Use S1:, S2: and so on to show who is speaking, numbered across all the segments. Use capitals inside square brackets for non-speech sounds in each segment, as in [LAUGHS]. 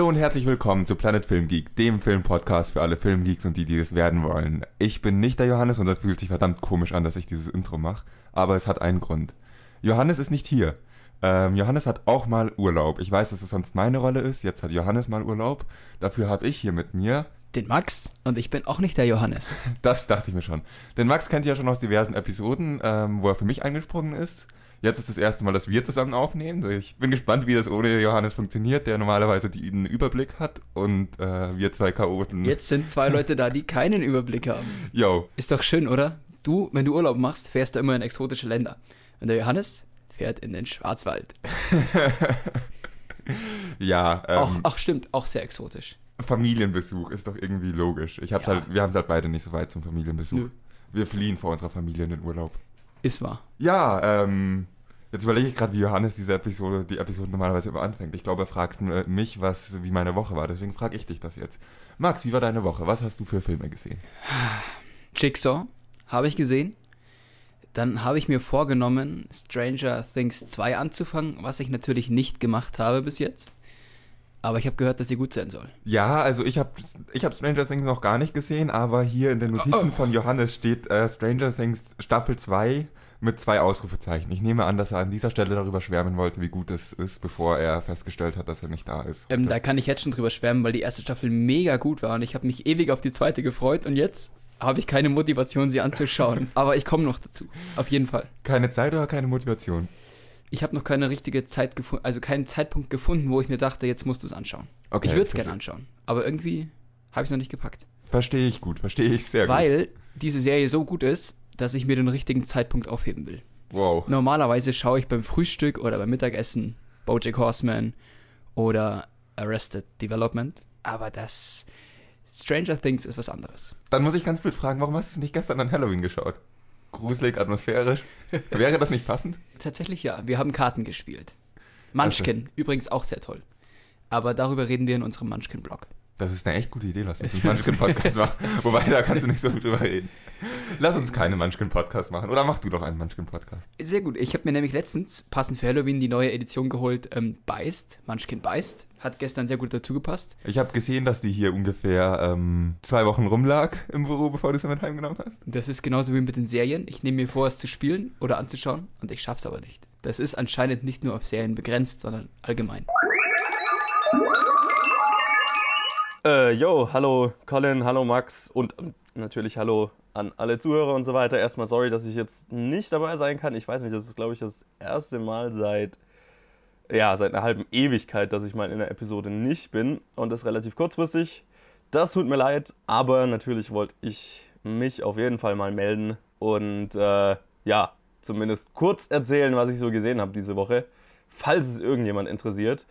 S1: Hallo und herzlich willkommen zu Planet Film Geek, dem Filmpodcast für alle Filmgeeks und die, die es werden wollen. Ich bin nicht der Johannes und das fühlt sich verdammt komisch an, dass ich dieses Intro mache, aber es hat einen Grund. Johannes ist nicht hier. Ähm, Johannes hat auch mal Urlaub. Ich weiß, dass es sonst meine Rolle ist. Jetzt hat Johannes mal Urlaub. Dafür habe ich hier mit mir
S2: den Max und ich bin auch nicht der Johannes. [LAUGHS]
S1: Das dachte ich mir schon. Den Max kennt ihr ja schon aus diversen Episoden, ähm, wo er für mich eingesprungen ist. Jetzt ist das erste Mal, dass wir zusammen aufnehmen. Ich bin gespannt, wie das ohne Johannes funktioniert, der normalerweise einen Überblick hat und äh, wir zwei Chaoten.
S2: Jetzt sind zwei Leute da, die keinen Überblick haben.
S1: Yo.
S2: Ist doch schön, oder? Du, wenn du Urlaub machst, fährst du immer in exotische Länder. Und der Johannes fährt in den Schwarzwald. [LAUGHS]
S1: ja.
S2: Ähm, auch, auch stimmt, auch sehr exotisch.
S1: Familienbesuch ist doch irgendwie logisch. Ich hab's ja. halt, wir haben es halt beide nicht so weit zum Familienbesuch. Nö. Wir fliehen vor unserer Familie in den Urlaub.
S2: Ist wahr.
S1: Ja, ähm, jetzt überlege ich gerade, wie Johannes diese Episode, die Episode normalerweise immer anfängt. Ich glaube, er fragt mich, was, wie meine Woche war. Deswegen frage ich dich das jetzt. Max, wie war deine Woche? Was hast du für Filme gesehen?
S2: Jigsaw habe ich gesehen. Dann habe ich mir vorgenommen, Stranger Things 2 anzufangen, was ich natürlich nicht gemacht habe bis jetzt. Aber ich habe gehört, dass sie gut sein soll.
S1: Ja, also ich habe ich hab Stranger Things noch gar nicht gesehen, aber hier in den Notizen oh. von Johannes steht äh, Stranger Things Staffel 2 mit zwei Ausrufezeichen. Ich nehme an, dass er an dieser Stelle darüber schwärmen wollte, wie gut es ist, bevor er festgestellt hat, dass er nicht da ist.
S2: Ähm, da kann ich jetzt schon drüber schwärmen, weil die erste Staffel mega gut war und ich habe mich ewig auf die zweite gefreut und jetzt habe ich keine Motivation, sie anzuschauen. [LAUGHS] Aber ich komme noch dazu. Auf jeden Fall.
S1: Keine Zeit oder keine Motivation?
S2: Ich habe noch keine richtige Zeit gefunden, also keinen Zeitpunkt gefunden, wo ich mir dachte, jetzt musst du es anschauen. Okay, ich würde es gerne anschauen. Aber irgendwie habe ich es noch nicht gepackt.
S1: Verstehe ich gut, verstehe ich sehr
S2: Weil gut. Weil diese Serie so gut ist, dass ich mir den richtigen Zeitpunkt aufheben will.
S1: Wow.
S2: Normalerweise schaue ich beim Frühstück oder beim Mittagessen Bojack Horseman oder Arrested Development. Aber das Stranger Things ist was anderes.
S1: Dann muss ich ganz blöd fragen, warum hast du es nicht gestern an Halloween geschaut? Gruselig, atmosphärisch. Wäre das nicht passend?
S2: Tatsächlich ja. Wir haben Karten gespielt. Munchkin, also. übrigens auch sehr toll. Aber darüber reden wir in unserem Munchkin-Blog.
S1: Das ist eine echt gute Idee, lass uns einen Munchkin-Podcast [LAUGHS] machen. Wobei, da kannst du nicht so viel drüber reden. Lass uns keine Munchkin-Podcast machen. Oder mach du doch einen Munchkin-Podcast.
S2: Sehr gut. Ich habe mir nämlich letztens, passend für Halloween, die neue Edition geholt, ähm, Beist. Munchkin Beist. Hat gestern sehr gut dazu gepasst.
S1: Ich habe gesehen, dass die hier ungefähr ähm, zwei Wochen rumlag im Büro, bevor du es mit heimgenommen hast.
S2: Das ist genauso wie mit den Serien. Ich nehme mir vor, es zu spielen oder anzuschauen und ich schaff's aber nicht. Das ist anscheinend nicht nur auf Serien begrenzt, sondern allgemein.
S3: Äh, yo, hallo Colin, hallo Max und ähm, natürlich hallo an alle Zuhörer und so weiter. Erstmal sorry, dass ich jetzt nicht dabei sein kann. Ich weiß nicht, das ist, glaube ich, das erste Mal seit, ja, seit einer halben Ewigkeit, dass ich mal in der Episode nicht bin und das relativ kurzfristig. Das tut mir leid, aber natürlich wollte ich mich auf jeden Fall mal melden und äh, ja, zumindest kurz erzählen, was ich so gesehen habe diese Woche, falls es irgendjemand interessiert,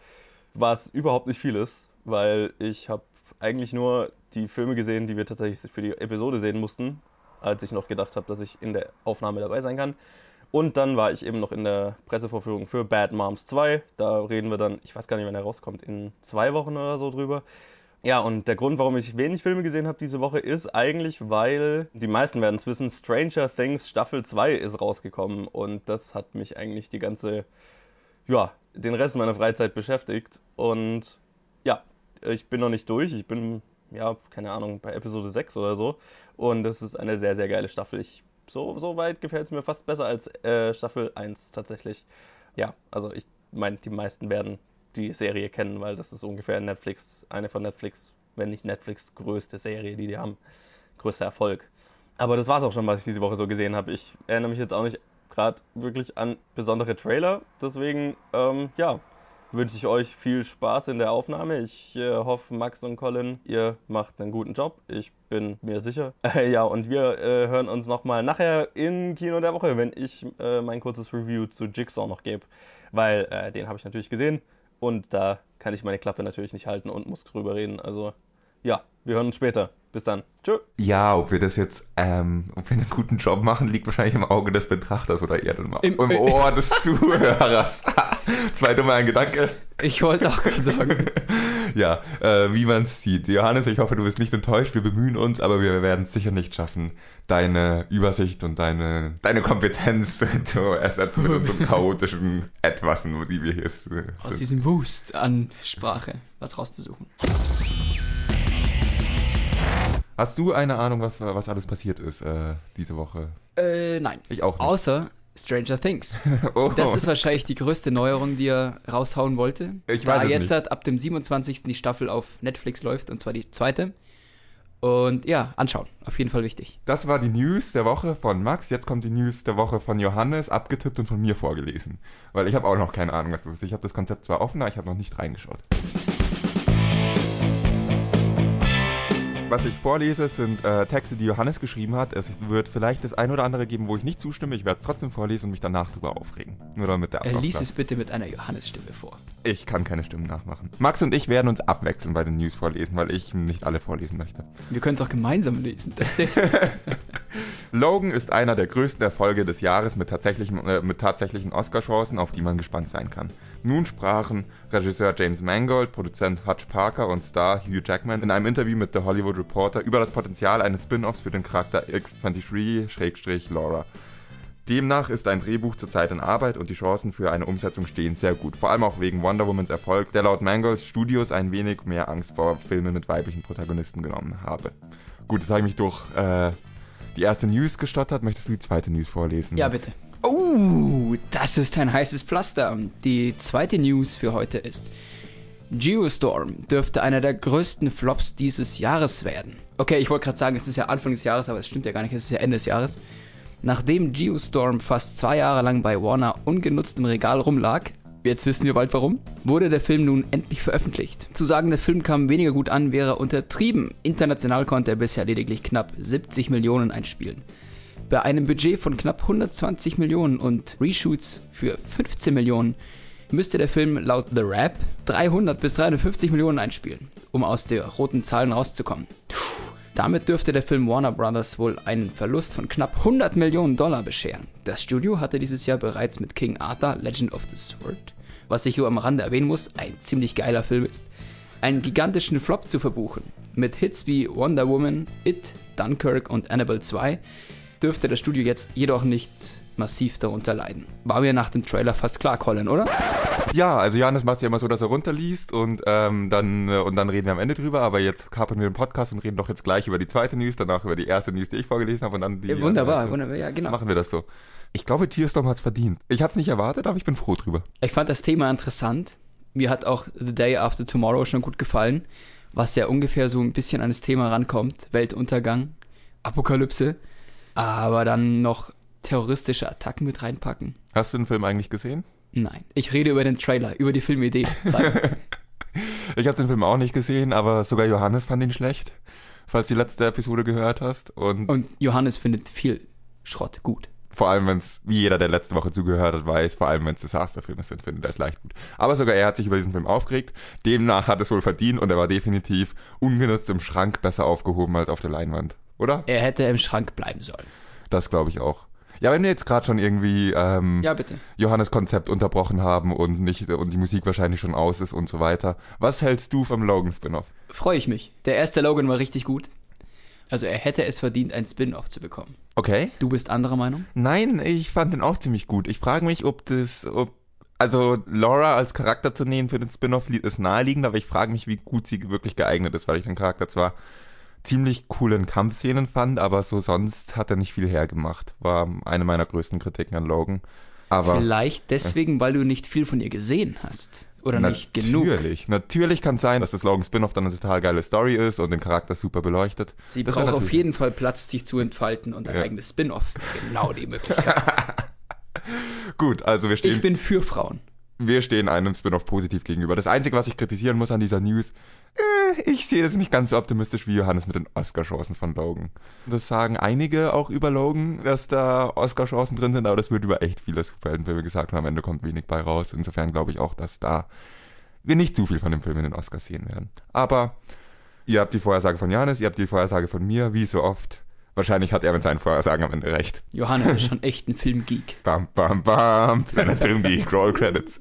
S3: was überhaupt nicht viel ist, weil ich habe eigentlich nur die Filme gesehen, die wir tatsächlich für die Episode sehen mussten, als ich noch gedacht habe, dass ich in der Aufnahme dabei sein kann. Und dann war ich eben noch in der Pressevorführung für Bad Moms 2. Da reden wir dann, ich weiß gar nicht, wann er rauskommt, in zwei Wochen oder so drüber. Ja, und der Grund, warum ich wenig Filme gesehen habe diese Woche, ist eigentlich, weil, die meisten werden es wissen, Stranger Things Staffel 2 ist rausgekommen. Und das hat mich eigentlich die ganze, ja, den Rest meiner Freizeit beschäftigt. Und ja, ich bin noch nicht durch. Ich bin, ja, keine Ahnung, bei Episode 6 oder so. Und das ist eine sehr, sehr geile Staffel. Ich, so, so weit gefällt es mir fast besser als äh, Staffel 1 tatsächlich. Ja, also ich meine, die meisten werden die Serie kennen, weil das ist ungefähr Netflix, eine von Netflix, wenn nicht Netflix größte Serie, die die haben. Größter Erfolg. Aber das war es auch schon, was ich diese Woche so gesehen habe. Ich erinnere mich jetzt auch nicht gerade wirklich an besondere Trailer. Deswegen, ähm, ja, wünsche ich euch viel Spaß in der Aufnahme. Ich äh, hoffe, Max und Colin, ihr macht einen guten Job. Ich bin mir sicher. Äh, [LAUGHS] ja, und wir äh, hören uns nochmal nachher in Kino der Woche, wenn ich äh, mein kurzes Review zu Jigsaw noch gebe. Weil äh, den habe ich natürlich gesehen und da kann ich meine Klappe natürlich nicht halten und muss drüber reden. Also ja, Wir hören uns später. Bis dann. Tschö.
S1: Ja, ob wir das jetzt, ähm, ob wir einen guten Job machen, liegt wahrscheinlich im Auge des Betrachters oder eher im,
S2: Im-
S1: im Ohr des [LAUGHS] Zuhörers. [LAUGHS] Zwei dumme ein Gedanke.
S2: Ich wollte auch gerade sagen. [LAUGHS]
S1: Ja, äh, wie man es sieht. Johannes, ich hoffe, du bist nicht enttäuscht. Wir bemühen uns, aber wir werden es sicher nicht schaffen, deine Übersicht und deine, deine Kompetenz zu ersetzen mit unserem chaotischen Etwas, nur die wir hier äh,
S2: Aus
S1: sind.
S2: diesem Wust an Sprache was rauszusuchen.
S1: Hast du eine Ahnung, was, was alles passiert ist äh, diese Woche?
S2: Äh, nein.
S1: Ich auch nicht.
S2: Außer Stranger Things. [LAUGHS]
S1: oh,
S2: Das ist wahrscheinlich die größte Neuerung, die er raushauen wollte.
S1: Ich
S2: da
S1: weiß es
S2: jetzt
S1: nicht.
S2: Halt ab dem 27. die Staffel auf Netflix läuft, und zwar die zweite. Und ja, anschauen. Auf jeden Fall wichtig.
S1: Das war die News der Woche von Max. Jetzt kommt die News der Woche von Johannes, abgetippt und von mir vorgelesen. Weil ich habe auch noch keine Ahnung, was das ist. Ich habe das Konzept zwar offen, aber ich habe noch nicht reingeschaut. Was ich vorlese, sind äh, Texte, die Johannes geschrieben hat. Es wird vielleicht das ein oder andere geben, wo ich nicht zustimme. Ich werde es trotzdem vorlesen und mich danach drüber aufregen. Nur damit der
S2: Äh,
S1: Ablauf
S2: lies es bitte mit einer Johannes-Stimme vor.
S1: Ich kann keine Stimmen nachmachen. Max und ich werden uns abwechseln bei den News vorlesen, weil ich nicht alle vorlesen möchte.
S2: Wir können es auch gemeinsam lesen. Das ist [LAUGHS] [LAUGHS]
S1: Logan ist einer der größten Erfolge des Jahres mit tatsächlichen, äh, mit tatsächlichen Oscar-Chancen, auf die man gespannt sein kann. Nun sprachen Regisseur James Mangold, Produzent Hutch Parker und Star Hugh Jackman in einem Interview mit The Hollywood Reporter über das Potenzial eines Spin-offs für den Charakter X23-Laura. Demnach ist ein Drehbuch zurzeit in Arbeit und die Chancen für eine Umsetzung stehen sehr gut. Vor allem auch wegen Wonder Womans Erfolg, der laut Mangolds Studios ein wenig mehr Angst vor Filmen mit weiblichen Protagonisten genommen habe. Gut, jetzt habe ich mich durch äh, die erste News gestottert. Möchtest du die zweite News vorlesen?
S2: Ja, bitte. Oh, das ist ein heißes Pflaster. Die zweite News für heute ist: Geostorm dürfte einer der größten Flops dieses Jahres werden. Okay, ich wollte gerade sagen, es ist ja Anfang des Jahres, aber es stimmt ja gar nicht, es ist ja Ende des Jahres. Nachdem Geostorm fast zwei Jahre lang bei Warner ungenutzt im Regal rumlag, jetzt wissen wir bald warum, wurde der Film nun endlich veröffentlicht. Zu sagen, der Film kam weniger gut an, wäre untertrieben. International konnte er bisher lediglich knapp 70 Millionen einspielen. Bei einem Budget von knapp 120 Millionen und Reshoots für 15 Millionen müsste der Film laut The Rap 300 bis 350 Millionen einspielen, um aus der roten Zahlen rauszukommen. Damit dürfte der Film Warner Brothers wohl einen Verlust von knapp 100 Millionen Dollar bescheren. Das Studio hatte dieses Jahr bereits mit King Arthur Legend of the Sword, was ich so am Rande erwähnen muss, ein ziemlich geiler Film ist, einen gigantischen Flop zu verbuchen. Mit Hits wie Wonder Woman, It, Dunkirk und Annabelle 2 dürfte das Studio jetzt jedoch nicht massiv darunter leiden. War mir nach dem Trailer fast klar, Colin, oder?
S1: Ja, also Johannes macht ja immer so, dass er runterliest und, ähm, dann, äh, und dann reden wir am Ende drüber, aber jetzt kapern wir den Podcast und reden doch jetzt gleich über die zweite News, danach über die erste News, die ich vorgelesen habe und dann die...
S2: Ja, wunderbar,
S1: also,
S2: wunderbar, ja, genau.
S1: Machen wir das so. Ich glaube, Tierstorm hat's verdient. Ich hatte es nicht erwartet, aber ich bin froh drüber.
S2: Ich fand das Thema interessant. Mir hat auch The Day After Tomorrow schon gut gefallen, was ja ungefähr so ein bisschen an das Thema rankommt. Weltuntergang, Apokalypse, aber dann noch terroristische Attacken mit reinpacken.
S1: Hast du den Film eigentlich gesehen?
S2: Nein, ich rede über den Trailer, über die Filmidee. [LAUGHS]
S1: Ich habe den Film auch nicht gesehen, aber sogar Johannes fand ihn schlecht, falls du die letzte Episode gehört hast. Und,
S2: Und Johannes findet viel Schrott gut.
S1: vor allem, wenn es, wie jeder, der letzte Woche zugehört hat, weiß, vor allem, wenn es Disasterfilme sind, findet er es leicht gut. Aber sogar er hat sich über diesen Film aufgeregt. Demnach hat es wohl verdient und er war definitiv ungenutzt im Schrank besser aufgehoben als auf der Leinwand. Oder?
S2: Er hätte im Schrank bleiben sollen.
S1: Das glaube ich auch. Ja, wenn wir jetzt gerade schon irgendwie ähm,
S2: Ja, bitte.
S1: Johannes Konzept unterbrochen haben und nicht und die Musik wahrscheinlich schon aus ist und so weiter. Was hältst du vom Logan Spin-off?
S2: Freue ich mich. Der erste Logan war richtig gut. Also er hätte es verdient, ein Spin-off zu bekommen.
S1: Okay.
S2: Du bist anderer Meinung?
S1: Nein, ich fand den auch ziemlich gut. Ich frage mich, ob das, ob, also Laura als Charakter zu nehmen für den Spin-off ist naheliegend, aber ich frage mich, wie gut sie wirklich geeignet ist, weil ich den Charakter zwar ziemlich coolen Kampfszenen fand, aber so sonst hat er nicht viel hergemacht. War eine meiner größten Kritiken an Logan. Aber
S2: Vielleicht deswegen, weil du nicht viel von ihr gesehen hast. Oder nicht genug.
S1: Natürlich, natürlich kann es sein, dass das Logan Spin-off dann eine total geile Story ist und den Charakter super beleuchtet.
S2: Sie
S1: Das
S2: braucht auf jeden Fall Platz, sich zu entfalten und ein
S1: Ja.
S2: eigenes Spin-off. Genau die Möglichkeit. [LAUGHS]
S1: Gut, also wir stehen,
S2: Ich bin für Frauen.
S1: wir stehen einem Spin-off positiv gegenüber. Das Einzige, was ich kritisieren muss an dieser News, äh, ich sehe das nicht ganz so optimistisch wie Johannes mit den Oscar-Chancen von Logan. Das sagen einige auch über Logan, dass da Oscar-Chancen drin sind, aber das wird über echt viele Superheldenfilme gesagt und am Ende kommt wenig bei raus. Insofern glaube ich auch, dass da wir nicht zu viel von dem Film in den Oscars sehen werden. Aber Ihr habt die Vorhersage von Johannes, ihr habt die Vorhersage von mir, wie so oft. Wahrscheinlich hat er mit seinen Vorhersagen am Ende recht.
S2: Johannes ist schon echt ein Filmgeek.
S1: Bam, bam, bam. Planet Film Geek, Roll Credits.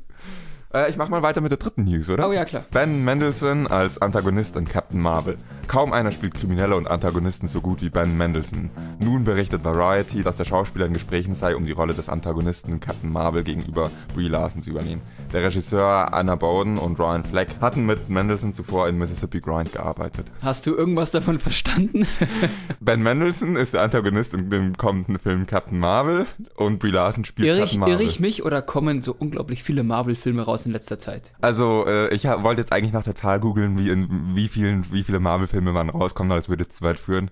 S1: Äh, ich mach mal weiter mit der dritten News, oder?
S2: Oh ja, klar.
S1: Ben Mendelsohn als Antagonist in Captain Marvel. Kaum einer spielt Kriminelle und Antagonisten so gut wie Ben Mendelsohn. Nun berichtet Variety, dass der Schauspieler in Gesprächen sei, um die Rolle des Antagonisten in Captain Marvel gegenüber Brie Larson zu übernehmen. Der Regisseur Anna Bowden und Ryan Fleck hatten mit Mendelsohn zuvor in Mississippi Grind gearbeitet.
S2: Hast du irgendwas davon verstanden? [LAUGHS]
S1: Ben Mendelsohn ist der Antagonist in dem kommenden Film Captain Marvel und Brie Larson spielt
S2: irre,
S1: Captain Marvel.
S2: irre ich mich oder kommen so unglaublich viele Marvel-Filme raus in letzter Zeit?
S1: Also, äh, ich wollte jetzt eigentlich nach der Zahl googeln, wie in wie vielen, wie viele Marvel-Filme man rauskommt, aber das würde jetzt zu weit führen.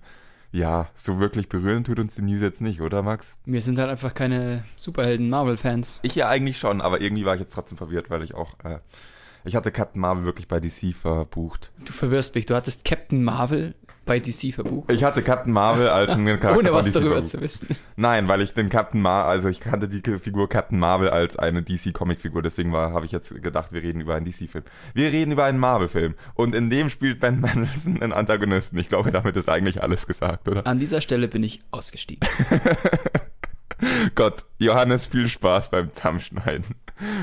S1: Ja, so wirklich berühren tut uns die News jetzt nicht, oder Max?
S2: Wir sind halt einfach keine Superhelden-Marvel-Fans.
S1: Ich ja eigentlich schon, aber irgendwie war ich jetzt trotzdem verwirrt, weil ich auch, äh, ich hatte Captain Marvel wirklich bei DC verbucht.
S2: Du verwirrst mich. Du hattest Captain Marvel bei DC verbucht.
S1: Ich hatte Captain Marvel als einen Charakter
S2: Ohne was darüber
S1: verbucht.
S2: zu wissen.
S1: Nein, weil ich den Captain Marvel, also ich kannte die Figur Captain Marvel als eine DC-Comic-Figur, deswegen habe ich jetzt gedacht, wir reden über einen DC-Film. Wir reden über einen Marvel-Film und in dem spielt Ben Mendelsohn einen Antagonisten. Ich glaube, damit ist eigentlich alles gesagt, oder?
S2: An dieser Stelle bin ich ausgestiegen. [LAUGHS]
S1: Gott, Johannes, viel Spaß beim Zusammenschneiden.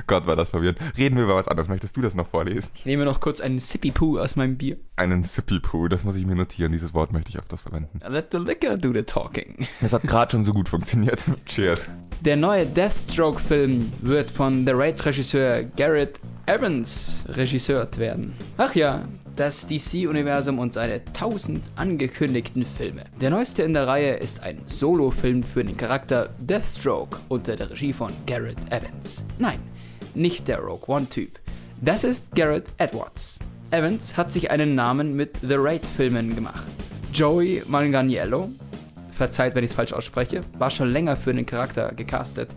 S1: Gott, war das verwirrend. Reden wir über was anderes. Möchtest du das noch vorlesen?
S2: Ich nehme noch kurz einen Sippy-Poo aus meinem Bier.
S1: Einen Sippy-Poo, das muss ich mir notieren. Dieses Wort möchte ich öfters verwenden.
S2: Let the liquor do the talking.
S1: Das hat gerade schon so gut funktioniert. [LAUGHS] Cheers.
S2: Der neue Deathstroke-Film wird von The Raid-Regisseur Garrett Evans regisseurt werden. Ach ja, das DC-Universum und seine tausend angekündigten Filme. Der neueste in der Reihe ist ein Solo-Film für den Charakter Deathstroke unter der Regie von Garrett Evans. Nein, nicht der Rogue One-Typ. Das ist Garrett Edwards. Evans hat sich einen Namen mit The Raid-Filmen gemacht. Joey Manganiello, verzeiht, wenn ich es falsch ausspreche, war schon länger für den Charakter gecastet.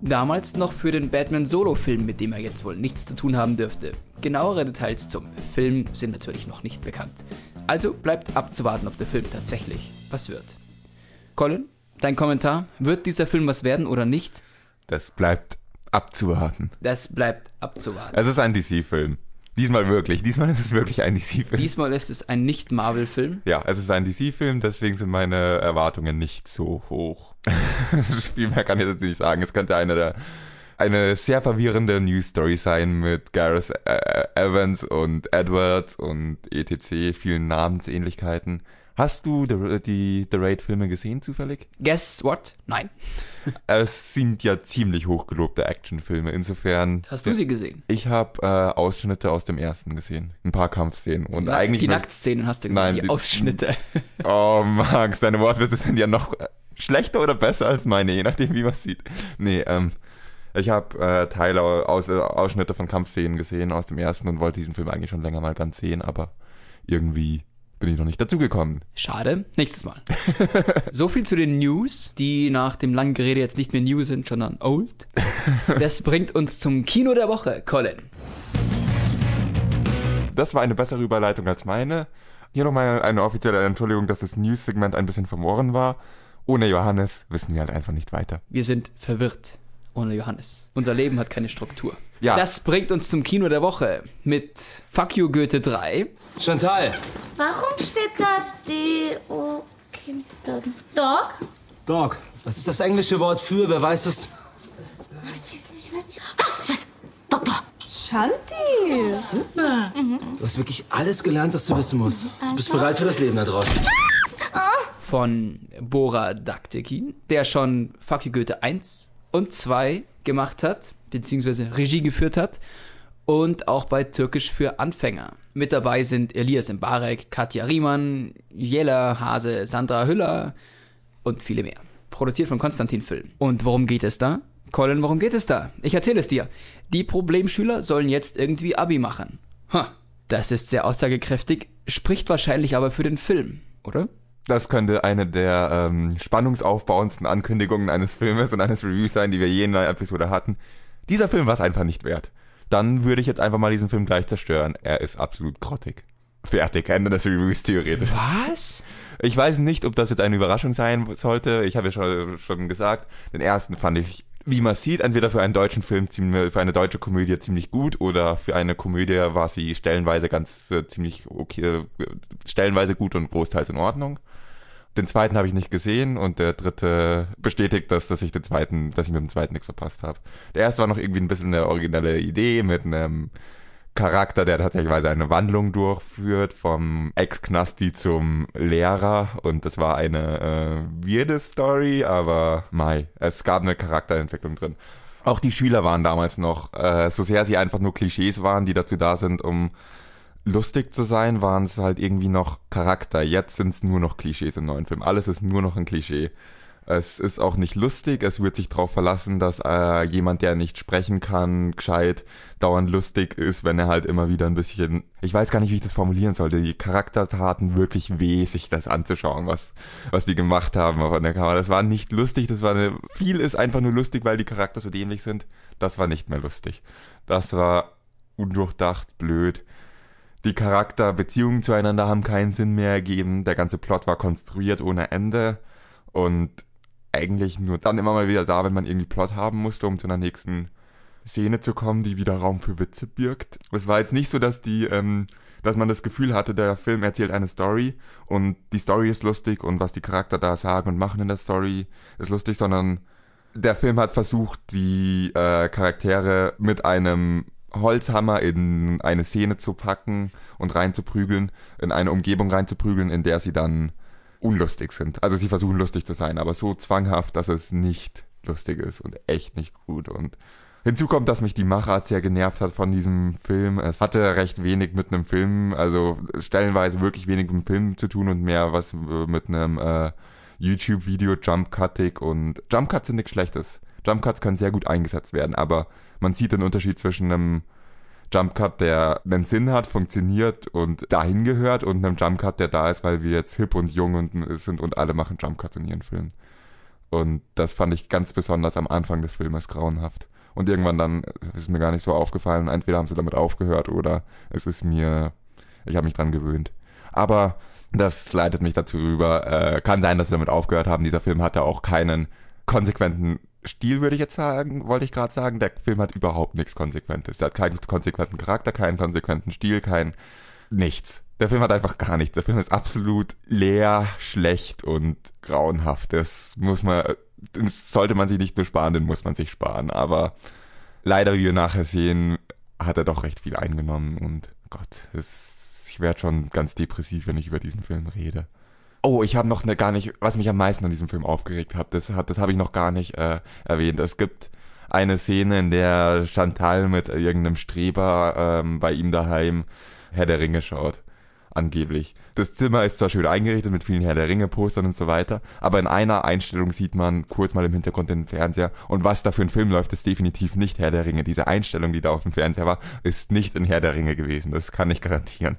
S2: Damals noch für den Batman-Solo-Film, mit dem er jetzt wohl nichts zu tun haben dürfte. Genauere Details zum Film sind natürlich noch nicht bekannt. Also bleibt abzuwarten, ob der Film tatsächlich was wird. Colin, dein Kommentar? Wird dieser Film was werden oder nicht?
S1: Das bleibt abzuwarten.
S2: Das bleibt abzuwarten.
S1: Es ist ein DC-Film. Diesmal wirklich. Diesmal ist es wirklich ein DC-Film.
S2: Diesmal ist es ein Nicht-Marvel-Film.
S1: Ja, es ist ein DC-Film, deswegen sind meine Erwartungen nicht so hoch. [LAUGHS] Viel mehr kann ich jetzt nicht sagen. Es könnte eine der eine sehr verwirrende News-Story sein mit Gareth äh, Evans und Edwards und etc. vielen Namensähnlichkeiten. Hast du The, die The Raid-Filme gesehen zufällig?
S2: Guess what? Nein. [LAUGHS]
S1: Es sind ja ziemlich hochgelobte Actionfilme. Insofern.
S2: Hast du sie gesehen?
S1: Ich habe äh, Ausschnitte aus dem ersten gesehen. Ein paar Kampfszenen. Und
S2: Na,
S1: eigentlich
S2: die Nacktszenen hast du gesehen,
S1: Nein,
S2: die,
S1: die-
S2: Ausschnitte. [LAUGHS]
S1: Oh, Max, deine Wortwitze sind ja noch schlechter oder besser als meine, je nachdem, wie man es sieht. Nee, ähm, ich habe äh, Teile aus, äh, Ausschnitte von Kampfszenen gesehen aus dem ersten und wollte diesen Film eigentlich schon länger mal ganz sehen, aber irgendwie bin ich noch nicht dazugekommen.
S2: Schade. Nächstes Mal. [LAUGHS] so viel zu den News, die nach dem langen Gerede jetzt nicht mehr New sind, sondern old. [LAUGHS] Das bringt uns zum Kino der Woche, Colin.
S1: Das war eine bessere Überleitung als meine. Hier nochmal eine offizielle Entschuldigung, dass das News-Segment ein bisschen verworren war. Ohne Johannes wissen wir halt einfach nicht weiter.
S2: Wir sind verwirrt ohne Johannes. Unser Leben hat keine Struktur.
S1: Ja.
S2: Das bringt uns zum Kino der Woche mit Fuck You Goethe 3.
S4: Chantal,
S5: Warum steht da D-O Kinder? Dog?
S4: Dog, das ist das englische Wort für, wer weiß es?
S5: Ich weiß nicht. Ah, Scheiße. Doktor.
S6: Shanti! Super.
S4: Du hast wirklich alles gelernt, was du wissen musst. Du bist bereit für das Leben da draußen.
S2: von Bora Daktekin, der schon Fuck You Goethe 1 und 2 gemacht hat, beziehungsweise Regie geführt hat und auch bei Türkisch für Anfänger. Mit dabei sind Elias Mbarek, Katja Riemann, Jella Hase, Sandra Hüller und viele mehr. Produziert von Konstantin Film. Und worum geht es da? Colin, worum geht es da? Ich erzähle es dir. Die Problemschüler sollen jetzt irgendwie Abi machen. Ha, das ist sehr aussagekräftig, spricht wahrscheinlich aber für den Film, oder?
S1: Das könnte eine der ähm, spannungsaufbauendsten Ankündigungen eines Filmes und eines Reviews sein, die wir je in einer Episode hatten. Dieser Film war es einfach nicht wert. Dann würde ich jetzt einfach mal diesen Film gleich zerstören. Er ist absolut grottig. Fertig, Ende des Reviews theoretisch.
S2: Was?
S1: Ich weiß nicht, ob das jetzt eine Überraschung sein sollte. Ich habe ja schon, schon gesagt, den ersten fand ich wie man sieht, entweder für einen deutschen Film, ziemlich, für eine deutsche Komödie ziemlich gut oder für eine Komödie war sie stellenweise ganz äh, ziemlich okay, äh, stellenweise gut und großteils in Ordnung. Den zweiten habe ich nicht gesehen und der dritte bestätigt das, dass ich den zweiten, dass ich mit dem zweiten nichts verpasst habe. Der erste war noch irgendwie ein bisschen eine originelle Idee mit einem Charakter, der tatsächlich eine Wandlung durchführt vom Ex-Knasti zum Lehrer und das war eine äh, weirde Story, aber mai, es gab eine Charakterentwicklung drin. Auch die Schüler waren damals noch, äh, so sehr sie einfach nur Klischees waren, die dazu da sind, um lustig zu sein, waren es halt irgendwie noch Charakter. Jetzt sind es nur noch Klischees im neuen Film. Alles ist nur noch ein Klischee. Es ist auch nicht lustig, es wird sich darauf verlassen, dass äh, jemand, der nicht sprechen kann, gescheit dauernd lustig ist, wenn er halt immer wieder ein bisschen, ich weiß gar nicht, wie ich das formulieren sollte, die Charakter taten wirklich weh, sich das anzuschauen, was, was die gemacht haben auf der Kamera. Das war nicht lustig, das war eine, viel ist einfach nur lustig, weil die Charakter so dämlich sind. Das war nicht mehr lustig. Das war undurchdacht, blöd die Charakterbeziehungen zueinander haben keinen Sinn mehr ergeben. Der ganze Plot war konstruiert ohne Ende und eigentlich nur dann immer mal wieder da, wenn man irgendwie Plot haben musste, um zu einer nächsten Szene zu kommen, die wieder Raum für Witze birgt. Es war jetzt nicht so, dass die, ähm, dass man das Gefühl hatte, der Film erzählt eine Story und die Story ist lustig und was die Charakter da sagen und machen in der Story ist lustig, sondern der Film hat versucht, die äh, Charaktere mit einem Holzhammer in eine Szene zu packen und reinzuprügeln, in eine Umgebung reinzuprügeln, in der sie dann unlustig sind. Also sie versuchen lustig zu sein, aber so zwanghaft, dass es nicht lustig ist und echt nicht gut. Und hinzu kommt, dass mich die Machart sehr genervt hat von diesem Film. Es hatte recht wenig mit einem Film, also stellenweise wirklich wenig mit einem Film zu tun und mehr was mit einem äh, YouTube-Video, Jump Cutting und Jump Cuts sind nichts Schlechtes. Jump Cuts können sehr gut eingesetzt werden, aber man sieht den Unterschied zwischen einem Jump Cut, der einen Sinn hat, funktioniert und dahin gehört und einem Jump Cut, der da ist, weil wir jetzt hip und jung und sind und alle machen Jump Cuts in ihren Filmen. Und das fand ich ganz besonders am Anfang des Filmes grauenhaft. Und irgendwann dann ist mir gar nicht so aufgefallen. Entweder haben sie damit aufgehört oder es ist mir, ich habe mich dran gewöhnt. Aber das leitet mich dazu über. Äh, kann sein, dass sie damit aufgehört haben. Dieser Film hatte auch keinen konsequenten Stil würde ich jetzt sagen, wollte ich gerade sagen, der Film hat überhaupt nichts Konsequentes. Der hat keinen konsequenten Charakter, keinen konsequenten Stil, kein nichts. Der Film hat einfach gar nichts. Der Film ist absolut leer, schlecht und grauenhaft. Das muss man, das sollte man sich nicht nur sparen, den muss man sich sparen. Aber leider, wie wir nachher sehen, hat er doch recht viel eingenommen und Gott, es, ich werde schon ganz depressiv, wenn ich über diesen Film rede. Oh, ich habe noch ne, gar nicht, was mich am meisten an diesem Film aufgeregt hat, das, hat, das habe ich noch gar nicht äh, erwähnt. Es gibt eine Szene, in der Chantal mit irgendeinem Streber ähm, bei ihm daheim Herr der Ringe schaut. Angeblich. Das Zimmer ist zwar schön eingerichtet mit vielen Herr der Ringe Postern und so weiter, aber in einer Einstellung sieht man kurz mal im Hintergrund den Fernseher und was da für ein Film läuft, ist definitiv nicht Herr der Ringe. Diese Einstellung, die da auf dem Fernseher war, ist nicht in Herr der Ringe gewesen. Das kann ich garantieren.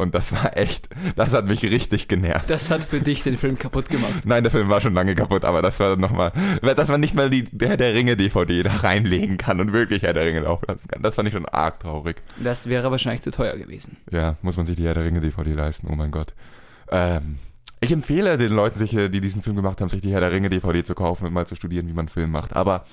S1: Und das war echt, das hat mich richtig genervt.
S2: Das hat für dich den Film kaputt gemacht.
S1: Nein, der Film war schon lange kaputt, aber das war nochmal, dass man nicht mal die Herr der Ringe DVD da reinlegen kann und wirklich Herr der Ringe laufen lassen kann. Das fand ich schon arg traurig.
S2: Das wäre wahrscheinlich zu teuer gewesen.
S1: Ja, muss man sich die Herr der Ringe DVD leisten, oh mein Gott. Ähm, ich empfehle den Leuten, sich, die diesen Film gemacht haben, sich die Herr der Ringe DVD zu kaufen und mal zu studieren, wie man einen Film macht. Aber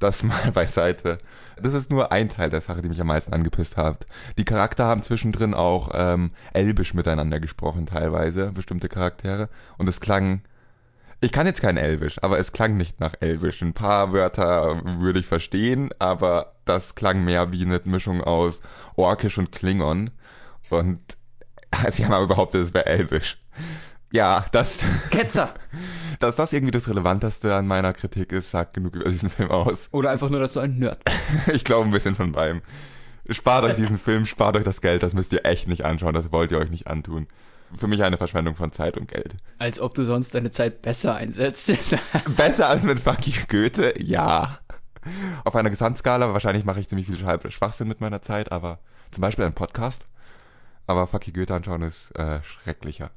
S1: das [LAUGHS] mal beiseite. Das ist nur ein Teil der Sache, die mich am meisten angepisst hat. Die Charakter haben zwischendrin auch ähm, elbisch miteinander gesprochen, teilweise, bestimmte Charaktere. Und es klang. Ich kann jetzt kein Elbisch, aber es klang nicht nach Elbisch. Ein paar Wörter würde ich verstehen, aber das klang mehr wie eine Mischung aus Orkisch und Klingon. Und [LAUGHS] sie haben aber behauptet, es wäre Elbisch. Ja, das.
S2: Ketzer! [LAUGHS]
S1: Dass das irgendwie das Relevanteste an meiner Kritik ist, sagt genug über diesen Film aus.
S2: Oder einfach nur, dass du ein Nerd bist. [LAUGHS]
S1: ich glaube ein bisschen von beidem. Spart euch diesen Film, spart euch das Geld, das müsst ihr echt nicht anschauen, das wollt ihr euch nicht antun. Für mich eine Verschwendung von Zeit und Geld.
S2: Als ob du sonst deine Zeit besser einsetzt. [LAUGHS] [LAUGHS]
S1: besser als mit Fucky Goethe? Ja. Auf einer Gesamtskala, wahrscheinlich mache ich ziemlich viel Schwachsinn mit meiner Zeit, aber zum Beispiel ein Podcast. Aber Fucky Goethe anschauen ist äh, schrecklicher.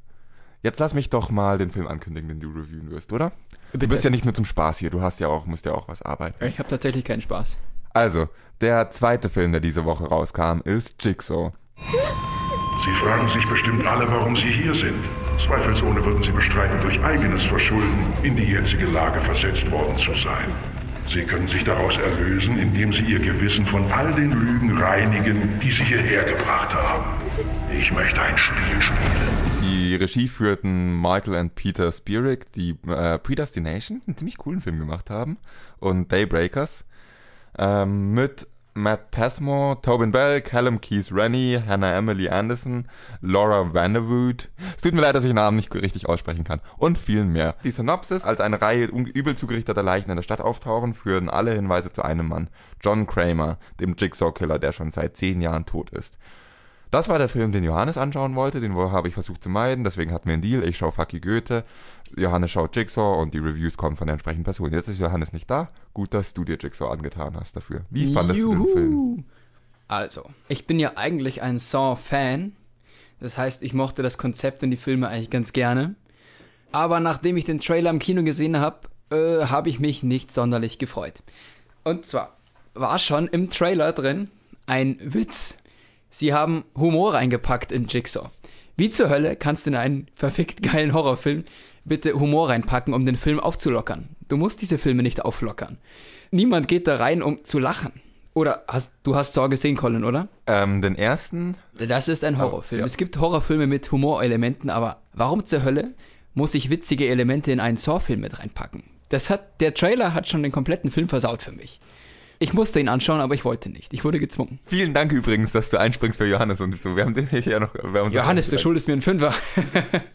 S1: Jetzt lass mich doch mal den Film ankündigen, den du reviewen wirst, oder? Bitte. Du bist ja nicht nur zum Spaß hier, du hast ja auch, musst ja auch was arbeiten.
S2: Ich habe tatsächlich keinen Spaß.
S1: Also, der zweite Film, der diese Woche rauskam, ist Jigsaw.
S7: Sie fragen sich bestimmt alle, warum Sie hier sind. Zweifelsohne würden Sie bestreiten, durch eigenes Verschulden in die jetzige Lage versetzt worden zu sein. Sie können sich daraus erlösen, indem Sie Ihr Gewissen von all den Lügen reinigen, die Sie hierher gebracht haben. Ich möchte ein Spiel spielen.
S1: Die Regie führten Michael und Peter Spierig, die äh, Predestination, einen ziemlich coolen Film gemacht haben, und Daybreakers, ähm, mit Matt Passmore, Tobin Bell, Callum Keith Rennie, Hannah Emily Anderson, Laura Vanderwood. Es tut mir leid, dass ich Namen nicht richtig aussprechen kann. Und vielen mehr. Die Synopsis, als eine Reihe übel zugerichteter Leichen in der Stadt auftauchen, führen alle Hinweise zu einem Mann. John Kramer, dem Jigsaw-Killer, der schon seit zehn Jahren tot ist. Das war der Film, den Johannes anschauen wollte, den habe ich versucht zu meiden, deswegen hatten wir einen Deal, ich schaue Fucky Goethe, Johannes schaut Jigsaw und die Reviews kommen von der entsprechenden Person. Jetzt ist Johannes nicht da, gut, dass du dir Jigsaw angetan hast dafür. Wie fandest Juhu. du den Film?
S2: Also, ich bin ja eigentlich ein Saw-Fan, das heißt, ich mochte das Konzept und die Filme eigentlich ganz gerne, aber nachdem ich den Trailer im Kino gesehen habe, äh, habe ich mich nicht sonderlich gefreut. Und zwar war schon im Trailer drin ein Witz sie haben Humor reingepackt in Jigsaw. Wie zur Hölle kannst du in einen verfickt geilen Horrorfilm bitte Humor reinpacken, um den Film aufzulockern? Du musst diese Filme nicht auflockern. Niemand geht da rein, um zu lachen. Oder hast du hast Saw gesehen, Colin, oder?
S1: Ähm, den ersten.
S2: Das ist ein Horrorfilm. Oh, ja. Es gibt Horrorfilme mit Humorelementen, aber warum zur Hölle muss ich witzige Elemente in einen Saw-Film mit reinpacken? Das hat, der Trailer hat schon den kompletten Film versaut für mich. Ich musste ihn anschauen, aber ich wollte nicht. Ich wurde gezwungen.
S1: Vielen Dank übrigens, dass du einspringst für Johannes und so. Wir haben den ja noch.
S2: Johannes, du schuldest mir einen Fünfer.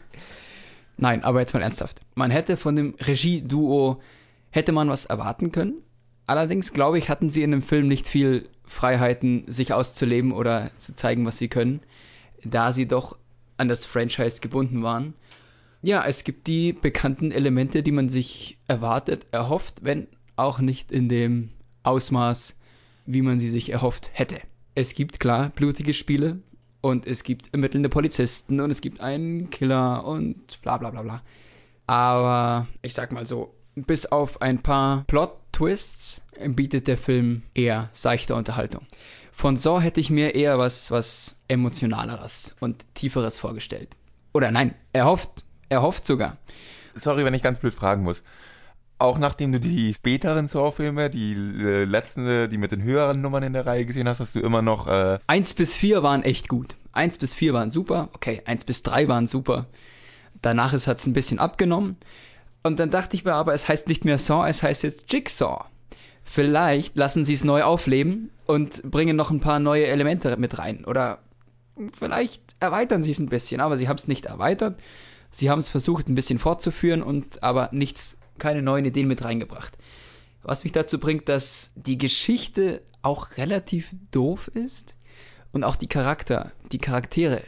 S2: [LAUGHS] Nein, aber jetzt mal ernsthaft. Man hätte von dem Regie-Duo, hätte man was erwarten können. Allerdings, glaube ich, hatten sie in dem Film nicht viel Freiheiten, sich auszuleben oder zu zeigen, was sie können, da sie doch an das Franchise gebunden waren. Ja, es gibt die bekannten Elemente, die man sich erwartet, erhofft, wenn auch nicht in dem Ausmaß, wie man sie sich erhofft hätte. Es gibt klar blutige Spiele und es gibt ermittelnde Polizisten und es gibt einen Killer und bla bla bla bla. Aber ich sag mal so, bis auf ein paar Plot-Twists bietet der Film eher seichte Unterhaltung. Von Saw hätte ich mir eher was, was emotionaleres und tieferes vorgestellt. Oder nein, er hofft, er hofft sogar.
S1: Sorry, wenn ich ganz blöd fragen muss auch nachdem du die späteren Saw-Filme, die äh, letzten, die mit den höheren Nummern in der Reihe gesehen hast, hast du immer noch. Äh
S2: eins bis vier waren echt gut. Eins bis vier waren super. Okay, eins bis drei waren super. Danach hat es ein bisschen abgenommen. Und dann dachte ich mir aber, es heißt nicht mehr Saw, es heißt jetzt Jigsaw. Vielleicht lassen sie es neu aufleben und bringen noch ein paar neue Elemente mit rein. Oder vielleicht erweitern sie es ein bisschen, aber sie haben es nicht erweitert. Sie haben es versucht, ein bisschen fortzuführen und aber nichts keine neuen Ideen mit reingebracht. Was mich dazu bringt, dass die Geschichte auch relativ doof ist und auch die Charakter, die Charaktere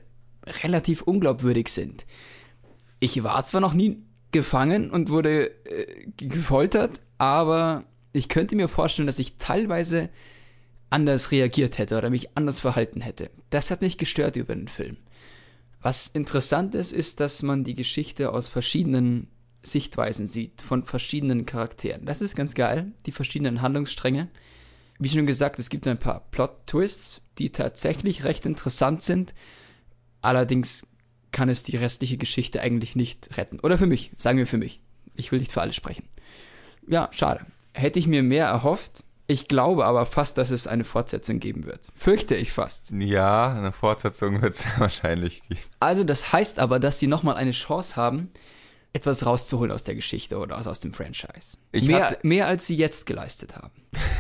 S2: relativ unglaubwürdig sind. Ich war zwar noch nie gefangen und wurde äh, gefoltert, aber ich könnte mir vorstellen, dass ich teilweise anders reagiert hätte oder mich anders verhalten hätte. Das hat mich gestört über den Film. Was interessant ist, ist, dass man die Geschichte aus verschiedenen Sichtweisen sieht von verschiedenen Charakteren. Das ist ganz geil, die verschiedenen Handlungsstränge. Wie schon gesagt, es gibt ein paar Plot-Twists, die tatsächlich recht interessant sind. Allerdings kann es die restliche Geschichte eigentlich nicht retten. Oder für mich, sagen wir für mich. Ich will nicht für alle sprechen. Ja, schade. Hätte ich mir mehr erhofft. Ich glaube aber fast, dass es eine Fortsetzung geben wird. Fürchte ich fast.
S1: Ja, eine Fortsetzung wird es [LAUGHS] wahrscheinlich geben.
S2: Also das heißt aber, dass sie nochmal eine Chance haben, etwas rauszuholen aus der Geschichte oder aus, aus dem Franchise. Ich mehr, mehr als sie jetzt geleistet haben.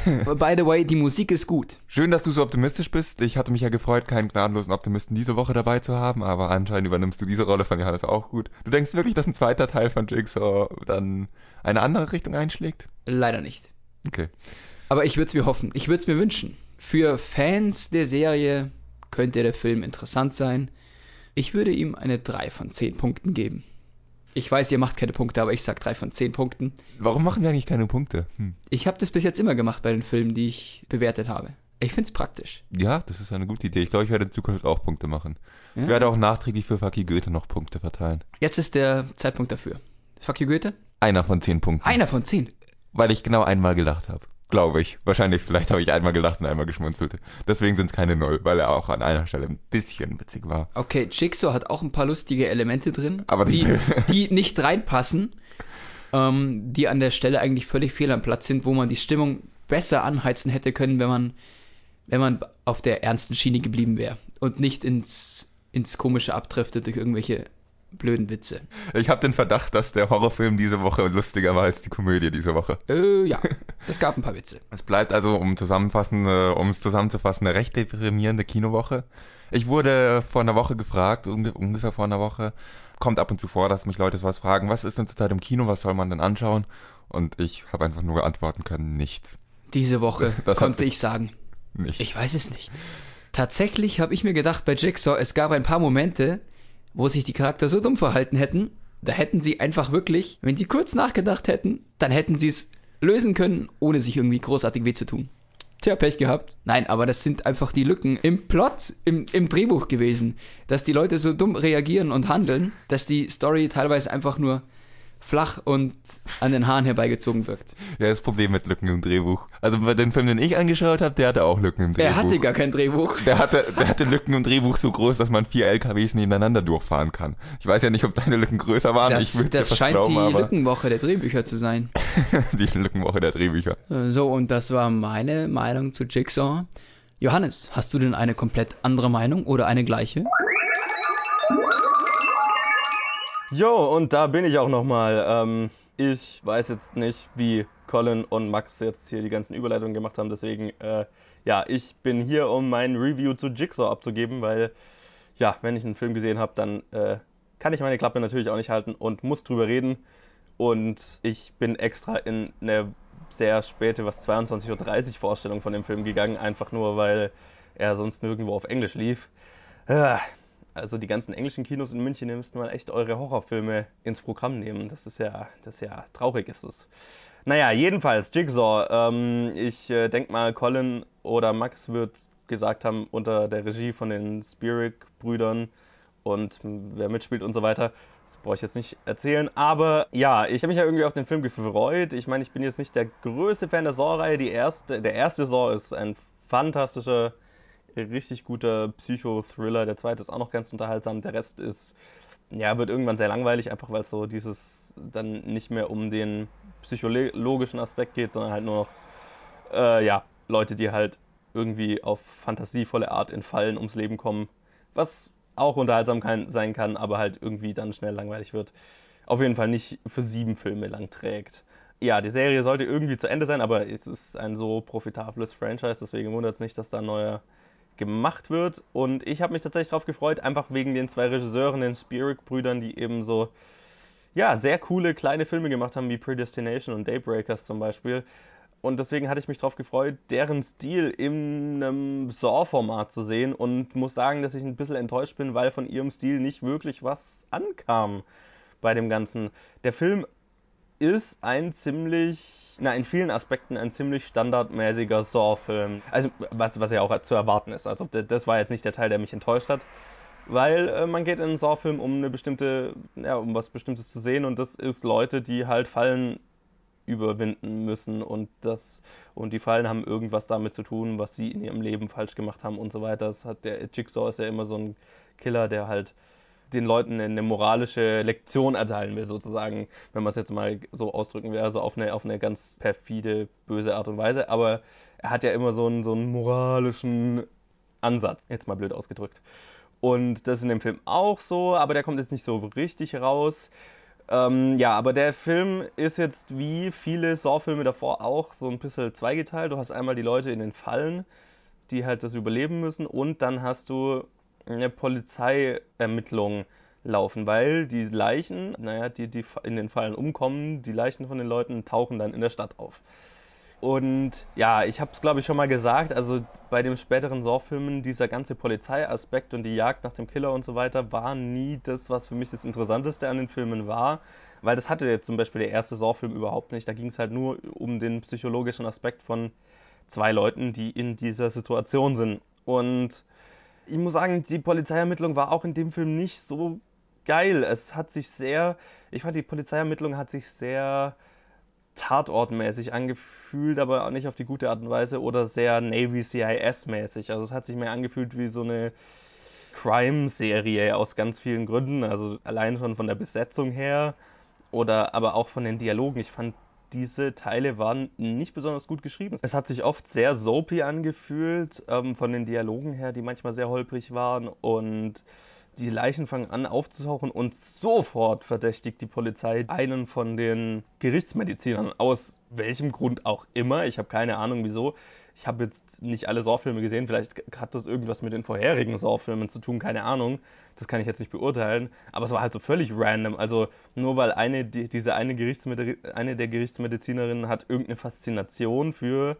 S2: By the way, die Musik ist gut.
S1: Schön, dass du so optimistisch bist. Ich hatte mich ja gefreut, keinen gnadenlosen Optimisten diese Woche dabei zu haben, aber anscheinend übernimmst du diese Rolle von Johannes auch gut. Du denkst wirklich, dass ein zweiter Teil von Jigsaw dann eine andere Richtung einschlägt?
S2: Leider nicht.
S1: Okay.
S2: Aber ich würde es mir hoffen. Ich würde es mir wünschen. Für Fans der Serie könnte der Film interessant sein. Ich würde ihm eine 3 von 10 Punkten geben. Ich weiß, ihr macht keine Punkte, aber ich sag drei von zehn Punkten.
S1: Warum machen wir eigentlich keine Punkte?
S2: Hm. Ich habe das bis jetzt immer gemacht bei den Filmen, die ich bewertet habe. Ich find's praktisch.
S1: Ja, das ist eine gute Idee. Ich glaube, ich werde in Zukunft auch Punkte machen. Ja. Ich werde auch nachträglich für Fucky Goethe noch Punkte verteilen.
S2: Jetzt ist der Zeitpunkt dafür. Fucky Goethe?
S1: Einer von zehn Punkten.
S2: Einer von zehn?
S1: Weil ich genau einmal gelacht habe. Glaube ich. Wahrscheinlich, vielleicht habe ich einmal gelacht und einmal geschmunzelt. Deswegen sind es keine Null, weil er auch an einer Stelle ein bisschen witzig war.
S2: Okay, Jigsaw hat auch ein paar lustige Elemente drin, aber die, [LAUGHS] die nicht reinpassen. ähm, die an der Stelle eigentlich völlig fehl am Platz sind, wo man die Stimmung besser anheizen hätte können, wenn man, wenn man auf der ernsten Schiene geblieben wäre und nicht ins, ins Komische abdriftet durch irgendwelche blöden Witze.
S1: Ich habe den Verdacht, dass der Horrorfilm diese Woche lustiger war als die Komödie diese Woche.
S2: Äh, ja, es gab ein paar Witze. [LAUGHS]
S1: Es bleibt also, um zusammenfassen, um es zusammenzufassen, eine recht deprimierende Kinowoche. Ich wurde vor einer Woche gefragt, unge ungefähr vor einer Woche, kommt ab und zu vor, dass mich Leute was fragen, was ist denn zurzeit im Kino, was soll man denn anschauen? Und ich habe einfach nur antworten können, nichts.
S2: Diese Woche [LAUGHS]
S1: Das
S2: konnte ich sagen,
S1: Nichts.
S2: ich weiß es nicht. Tatsächlich habe ich mir gedacht bei Jigsaw, es gab ein paar Momente, wo sich die Charakter so dumm verhalten hätten, da hätten sie einfach wirklich, wenn sie kurz nachgedacht hätten, dann hätten sie es lösen können, ohne sich irgendwie großartig weh zu tun. Tja, Pech gehabt. Nein, aber das sind einfach die Lücken im Plot, im, im Drehbuch gewesen, dass die Leute so dumm reagieren und handeln, dass die Story teilweise einfach nur flach und an den Haaren herbeigezogen wirkt.
S1: Ja, das Problem mit Lücken im Drehbuch. Also bei dem Film, den ich angeschaut habe, der hatte auch Lücken im Drehbuch.
S2: Er hatte gar kein Drehbuch.
S1: der hatte, der hatte Lücken im Drehbuch so groß, dass man vier LKWs nebeneinander durchfahren kann. Ich weiß ja nicht, ob deine Lücken größer waren.
S2: Das,
S1: ich
S2: das scheint
S1: glauben,
S2: die Lückenwoche der Drehbücher zu sein. [LAUGHS]
S1: die Lückenwoche der Drehbücher.
S2: Äh, So, und das war meine Meinung zu Jigsaw. Johannes, hast du denn eine komplett andere Meinung oder eine gleiche?
S3: Jo, und da bin ich auch nochmal. Ähm, ich weiß jetzt nicht, wie Colin und Max jetzt hier die ganzen Überleitungen gemacht haben, deswegen, äh, ja, ich bin hier, um mein Review zu Jigsaw abzugeben, weil, ja, wenn ich einen Film gesehen habe, dann äh, kann ich meine Klappe natürlich auch nicht halten und muss drüber reden. Und ich bin extra in eine sehr späte, was 22.30 Uhr Vorstellung von dem Film gegangen, einfach nur, weil er sonst nirgendwo auf Englisch lief. Ah, also die ganzen englischen Kinos in München, ihr müsst mal echt eure Horrorfilme ins Programm nehmen. Das ist ja, das ist ja traurig ist es. Naja, jedenfalls, Jigsaw. Ähm, ich äh, denke mal, Colin oder Max wird gesagt haben, unter der Regie von den Spirit-Brüdern und wer mitspielt und so weiter. Das brauche ich jetzt nicht erzählen. Aber ja, ich habe mich ja irgendwie auf den Film gefreut. Ich meine, ich bin jetzt nicht der größte Fan der Saw-Reihe. Erste, der erste Saw ist ein fantastischer, richtig guter Psycho-Thriller. Der zweite ist auch noch ganz unterhaltsam. Der Rest ist, ja, wird irgendwann sehr langweilig, einfach weil es so dieses dann nicht mehr um den psychologischen Aspekt geht, sondern halt nur noch, äh, ja, Leute, die halt irgendwie auf fantasievolle Art in Fallen ums Leben kommen. Was auch unterhaltsam kann, sein kann, aber halt irgendwie dann schnell langweilig wird. Auf jeden Fall nicht für sieben Filme lang trägt. Ja, die Serie sollte irgendwie zu Ende sein, aber es ist ein so profitables Franchise, deswegen wundert es nicht, dass da ein neuer gemacht wird. Und ich habe mich tatsächlich darauf gefreut, einfach wegen den zwei Regisseuren, den Spirit-Brüdern, die eben so, ja, sehr coole kleine Filme gemacht haben, wie Predestination und Daybreakers zum Beispiel. Und deswegen hatte ich mich darauf gefreut, deren Stil in einem Saw-Format zu sehen und muss sagen, dass ich ein bisschen enttäuscht bin, weil von ihrem Stil nicht wirklich was ankam bei dem Ganzen. Der Film ist ein ziemlich, na, in vielen Aspekten ein ziemlich standardmäßiger Saw-Film. Also, was, was ja auch zu erwarten ist. Also, das war jetzt nicht der Teil, der mich enttäuscht hat. Weil äh, man geht in einen Saw-Film, um eine bestimmte, ja, um was Bestimmtes zu sehen und das ist Leute, die halt Fallen überwinden müssen und das und die Fallen haben irgendwas damit zu tun, was sie in ihrem Leben falsch gemacht haben und so weiter. Das hat der Jigsaw ist ja immer so ein Killer, der halt den Leuten eine moralische Lektion erteilen will, sozusagen, wenn man es jetzt mal so ausdrücken will, also auf eine, auf eine ganz perfide, böse Art und Weise. Aber er hat ja immer so einen, so einen moralischen Ansatz, jetzt mal blöd ausgedrückt. Und das ist in dem Film auch so, aber der kommt jetzt nicht so richtig raus. Ähm, ja, aber der Film ist jetzt wie viele Saw-Filme davor auch so ein bisschen zweigeteilt. Du hast einmal die Leute in den Fallen, die halt das überleben müssen, und dann hast du eine Polizeiermittlung laufen, weil die Leichen, naja, die, die in den Fallen umkommen, die Leichen von den Leuten tauchen dann in der Stadt auf. Und ja, ich habe es glaube ich schon mal gesagt, also bei den späteren Saw-Filmen, dieser ganze Polizeiaspekt und die Jagd nach dem Killer und so weiter war nie das, was für mich das Interessanteste an den Filmen war, weil das hatte jetzt zum Beispiel der erste Saw-Film überhaupt nicht. Da ging es halt nur um den psychologischen Aspekt von zwei Leuten, die in dieser Situation sind. Und ich muss sagen, die Polizeiermittlung war auch in dem Film nicht so geil. Es hat sich sehr, ich fand die Polizeiermittlung hat sich sehr tatortmäßig angefühlt, aber auch nicht auf die gute Art und Weise oder sehr Navy CIS-mäßig. Also es hat sich mehr angefühlt wie so eine Crime-Serie aus ganz vielen Gründen. Also allein schon von der Besetzung her oder aber auch von den Dialogen. Ich fand, diese Teile waren nicht besonders gut geschrieben. Es hat sich oft sehr soapy angefühlt, ähm, von den Dialogen her, die manchmal sehr holprig waren und die Leichen fangen an aufzutauchen und sofort verdächtigt die Polizei einen von den Gerichtsmedizinern. Aus welchem Grund auch immer. Ich habe keine Ahnung wieso. Ich habe jetzt nicht alle Saw-Filme gesehen. Vielleicht hat das irgendwas mit den vorherigen Saw-Filmen zu tun. Keine Ahnung. Das kann ich jetzt nicht beurteilen. Aber es war halt so völlig random. Also nur weil eine, die, diese eine, Gerichtsmedi eine der Gerichtsmedizinerinnen hat irgendeine Faszination für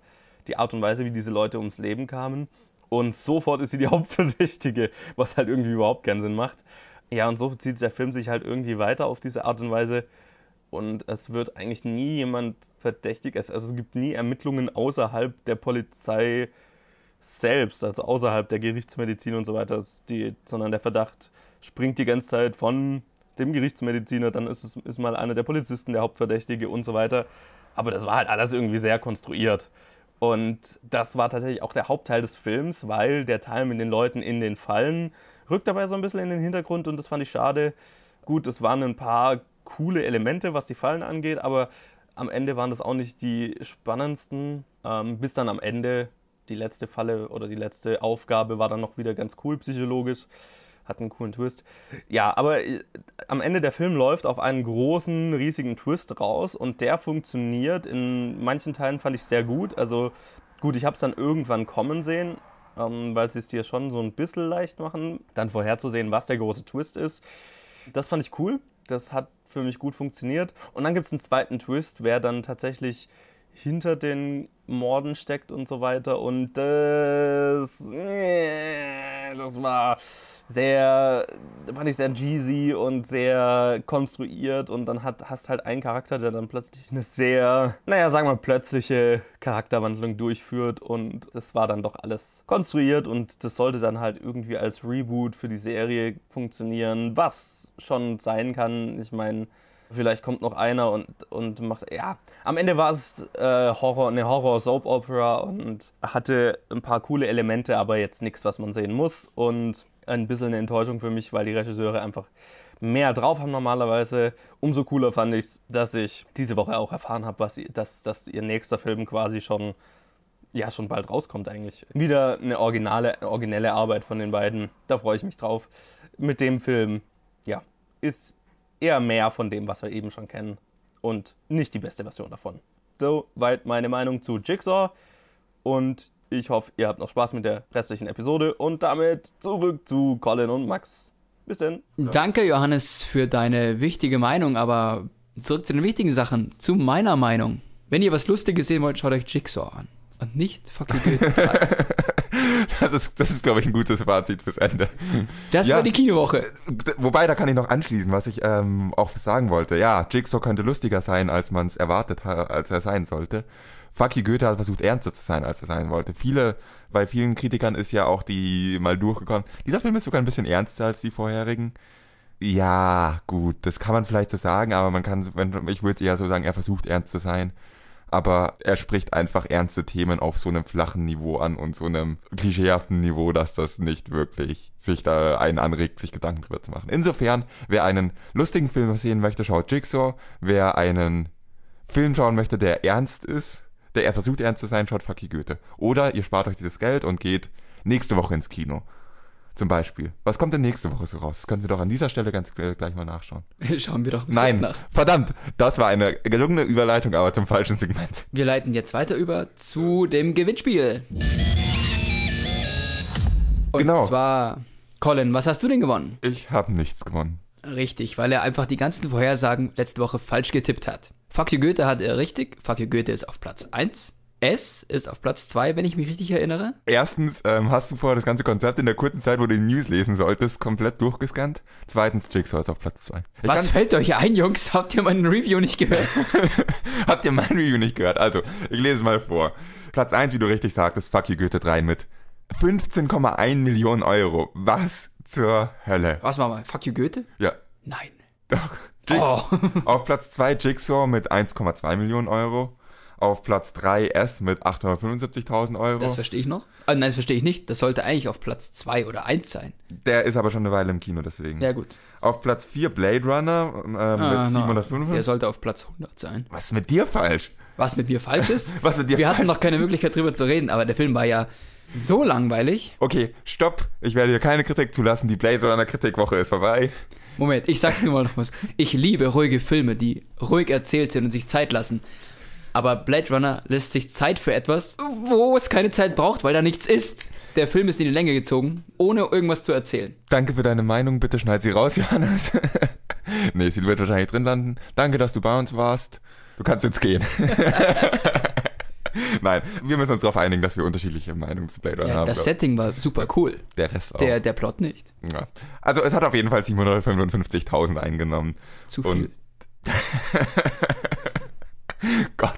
S3: die Art und Weise, wie diese Leute ums Leben kamen und sofort ist sie die [LAUGHS] Hauptverdächtige, was halt irgendwie überhaupt keinen Sinn macht. Ja, und so zieht der Film sich halt irgendwie weiter auf diese Art und Weise. Und es wird eigentlich nie jemand verdächtig. Also es gibt nie Ermittlungen außerhalb der Polizei selbst, also außerhalb der Gerichtsmedizin und so weiter, die, sondern der Verdacht springt die ganze Zeit von dem Gerichtsmediziner, dann ist es ist mal einer der Polizisten der Hauptverdächtige und so weiter. Aber das war halt alles irgendwie sehr konstruiert. Und das war tatsächlich auch der Hauptteil des Films, weil der Teil mit den Leuten in den Fallen rückt dabei so ein bisschen in den Hintergrund und das fand ich schade. Gut, es waren ein paar coole Elemente, was die Fallen angeht, aber am Ende waren das auch nicht die spannendsten, ähm, bis dann am Ende die letzte Falle oder die letzte Aufgabe war dann noch wieder ganz cool psychologisch hat einen coolen Twist. Ja, aber äh, am Ende der Film läuft auf einen großen, riesigen Twist raus und der funktioniert. In manchen Teilen fand ich sehr gut. Also gut, ich habe es dann irgendwann kommen sehen, ähm, weil sie es dir schon so ein bisschen leicht machen, dann vorherzusehen, was der große Twist ist. Das fand ich cool. Das hat für mich gut funktioniert. Und dann gibt es einen zweiten Twist, wer dann tatsächlich hinter den Morden steckt und so weiter. Und das, äh, das war sehr, fand ich sehr cheesy und sehr konstruiert und dann hat, hast halt einen Charakter, der dann plötzlich eine sehr, naja, sagen wir plötzliche Charakterwandlung durchführt und das war dann doch alles konstruiert und das sollte dann halt irgendwie als Reboot für die Serie funktionieren, was schon sein kann. Ich meine, vielleicht kommt noch einer und, und macht, ja, am Ende war es äh, Horror, eine Horror-Soap-Opera und hatte ein paar coole Elemente, aber jetzt nichts, was man sehen muss und ein bisschen eine Enttäuschung für mich, weil die Regisseure einfach mehr drauf haben normalerweise. Umso cooler fand ich es, dass ich diese Woche auch erfahren habe, dass, dass ihr nächster Film quasi schon, ja, schon bald rauskommt eigentlich. Wieder eine originale, originelle Arbeit von den beiden. Da freue ich mich drauf. Mit dem Film, ja, ist eher mehr von dem, was wir eben schon kennen. Und nicht die beste Version davon. Soweit meine Meinung zu Jigsaw. Und ich hoffe, ihr habt noch Spaß mit der restlichen Episode und damit zurück zu Colin und Max. Bis denn.
S2: Danke, Johannes, für deine wichtige Meinung, aber zurück zu den wichtigen Sachen. Zu meiner Meinung. Wenn ihr was Lustiges sehen wollt, schaut euch Jigsaw an. Und nicht fucking [LAUGHS]
S1: das ist, das ist glaube ich, ein gutes Fazit fürs Ende.
S2: Das ja, war die Kinowoche.
S1: Wobei, da kann ich noch anschließen, was ich ähm, auch sagen wollte. Ja, Jigsaw könnte lustiger sein, als man es erwartet hat, als er sein sollte. Fucky Goethe hat versucht, ernster zu sein, als er sein wollte. Viele, bei vielen Kritikern ist ja auch die mal durchgekommen. Dieser Film ist sogar ein bisschen ernster als die vorherigen. Ja, gut, das kann man vielleicht so sagen, aber man kann, wenn, ich würde eher so sagen, er versucht ernst zu sein. Aber er spricht einfach ernste Themen auf so einem flachen Niveau an und so einem klischeehaften Niveau, dass das nicht wirklich sich da einen anregt, sich Gedanken drüber zu machen. Insofern, wer einen lustigen Film sehen möchte, schaut Jigsaw. Wer einen Film schauen möchte, der ernst ist, der er versucht ernst zu sein, schaut Fucky Goethe. Oder ihr spart euch dieses Geld und geht nächste Woche ins Kino. Zum Beispiel. Was kommt denn nächste Woche so raus? Das können wir doch an dieser Stelle ganz gleich mal nachschauen. [LAUGHS]
S2: Schauen wir doch
S1: Nein, nach. verdammt, das war eine gelungene Überleitung, aber zum falschen Segment.
S2: Wir leiten jetzt weiter über zu dem Gewinnspiel. Und genau. zwar, Colin, was hast du denn gewonnen?
S1: Ich habe nichts gewonnen.
S2: Richtig, weil er einfach die ganzen Vorhersagen letzte Woche falsch getippt hat. Fuck you Goethe hat er richtig. Fuck you Goethe ist auf Platz 1. S ist auf Platz 2, wenn ich mich richtig erinnere.
S1: Erstens ähm, hast du vorher das ganze Konzept in der kurzen Zeit, wo du die News lesen solltest, komplett durchgescannt. Zweitens, Jigsaw ist auf Platz 2.
S2: Was fällt euch ein, Jungs? [LAUGHS] Habt ihr mein Review nicht gehört? [LAUGHS]
S1: Habt ihr mein Review nicht gehört? Also, ich lese mal vor. Platz 1, wie du richtig sagtest, Fuck you Goethe 3 mit 15,1 Millionen Euro. Was zur Hölle?
S2: Was war mal? Fuck you Goethe?
S1: Ja.
S2: Nein.
S1: Doch. [LAUGHS] Jigs oh. auf Platz 2 Jigsaw mit 1,2 Millionen Euro. Auf Platz 3 S mit 875.000 Euro.
S2: Das verstehe ich noch. Ah, nein, das verstehe ich nicht. Das sollte eigentlich auf Platz 2 oder 1 sein.
S1: Der ist aber schon eine Weile im Kino, deswegen.
S2: Ja, gut.
S1: Auf Platz 4 Blade Runner äh,
S2: Ah,
S1: mit
S2: na,
S1: 755.
S2: Der sollte auf Platz 100 sein.
S1: Was ist mit dir falsch?
S2: Was mit mir falsch ist? [LAUGHS]
S1: Was mit dir
S2: Wir hatten
S1: falsch?
S2: noch keine Möglichkeit drüber zu reden, aber der Film war ja so langweilig.
S1: Okay, stopp. Ich werde hier keine Kritik zulassen. Die Blade Runner Kritikwoche ist vorbei.
S2: Moment, ich sag's nur mal noch was. Ich liebe ruhige Filme, die ruhig erzählt sind und sich Zeit lassen. Aber Blade Runner lässt sich Zeit für etwas, wo es keine Zeit braucht, weil da nichts ist. Der Film ist in die Länge gezogen, ohne irgendwas zu erzählen.
S1: Danke für deine Meinung. Bitte schneid sie raus, [LAUGHS] Johannes. nee, sie wird wahrscheinlich drin landen. Danke, dass du bei uns warst. Du kannst jetzt gehen. [LAUGHS] [LAUGHS] Nein, wir müssen uns darauf einigen, dass wir unterschiedliche Meinungen zu Blade Runner
S2: Ja,
S1: haben.
S2: das
S1: glaub
S2: Setting war super cool. [LAUGHS]
S1: Der Rest auch.
S2: Der, der Plot nicht.
S1: ja. Also es hat auf jeden Fall 755.000 eingenommen.
S2: Zu viel.
S1: Und [LAUGHS] Gott.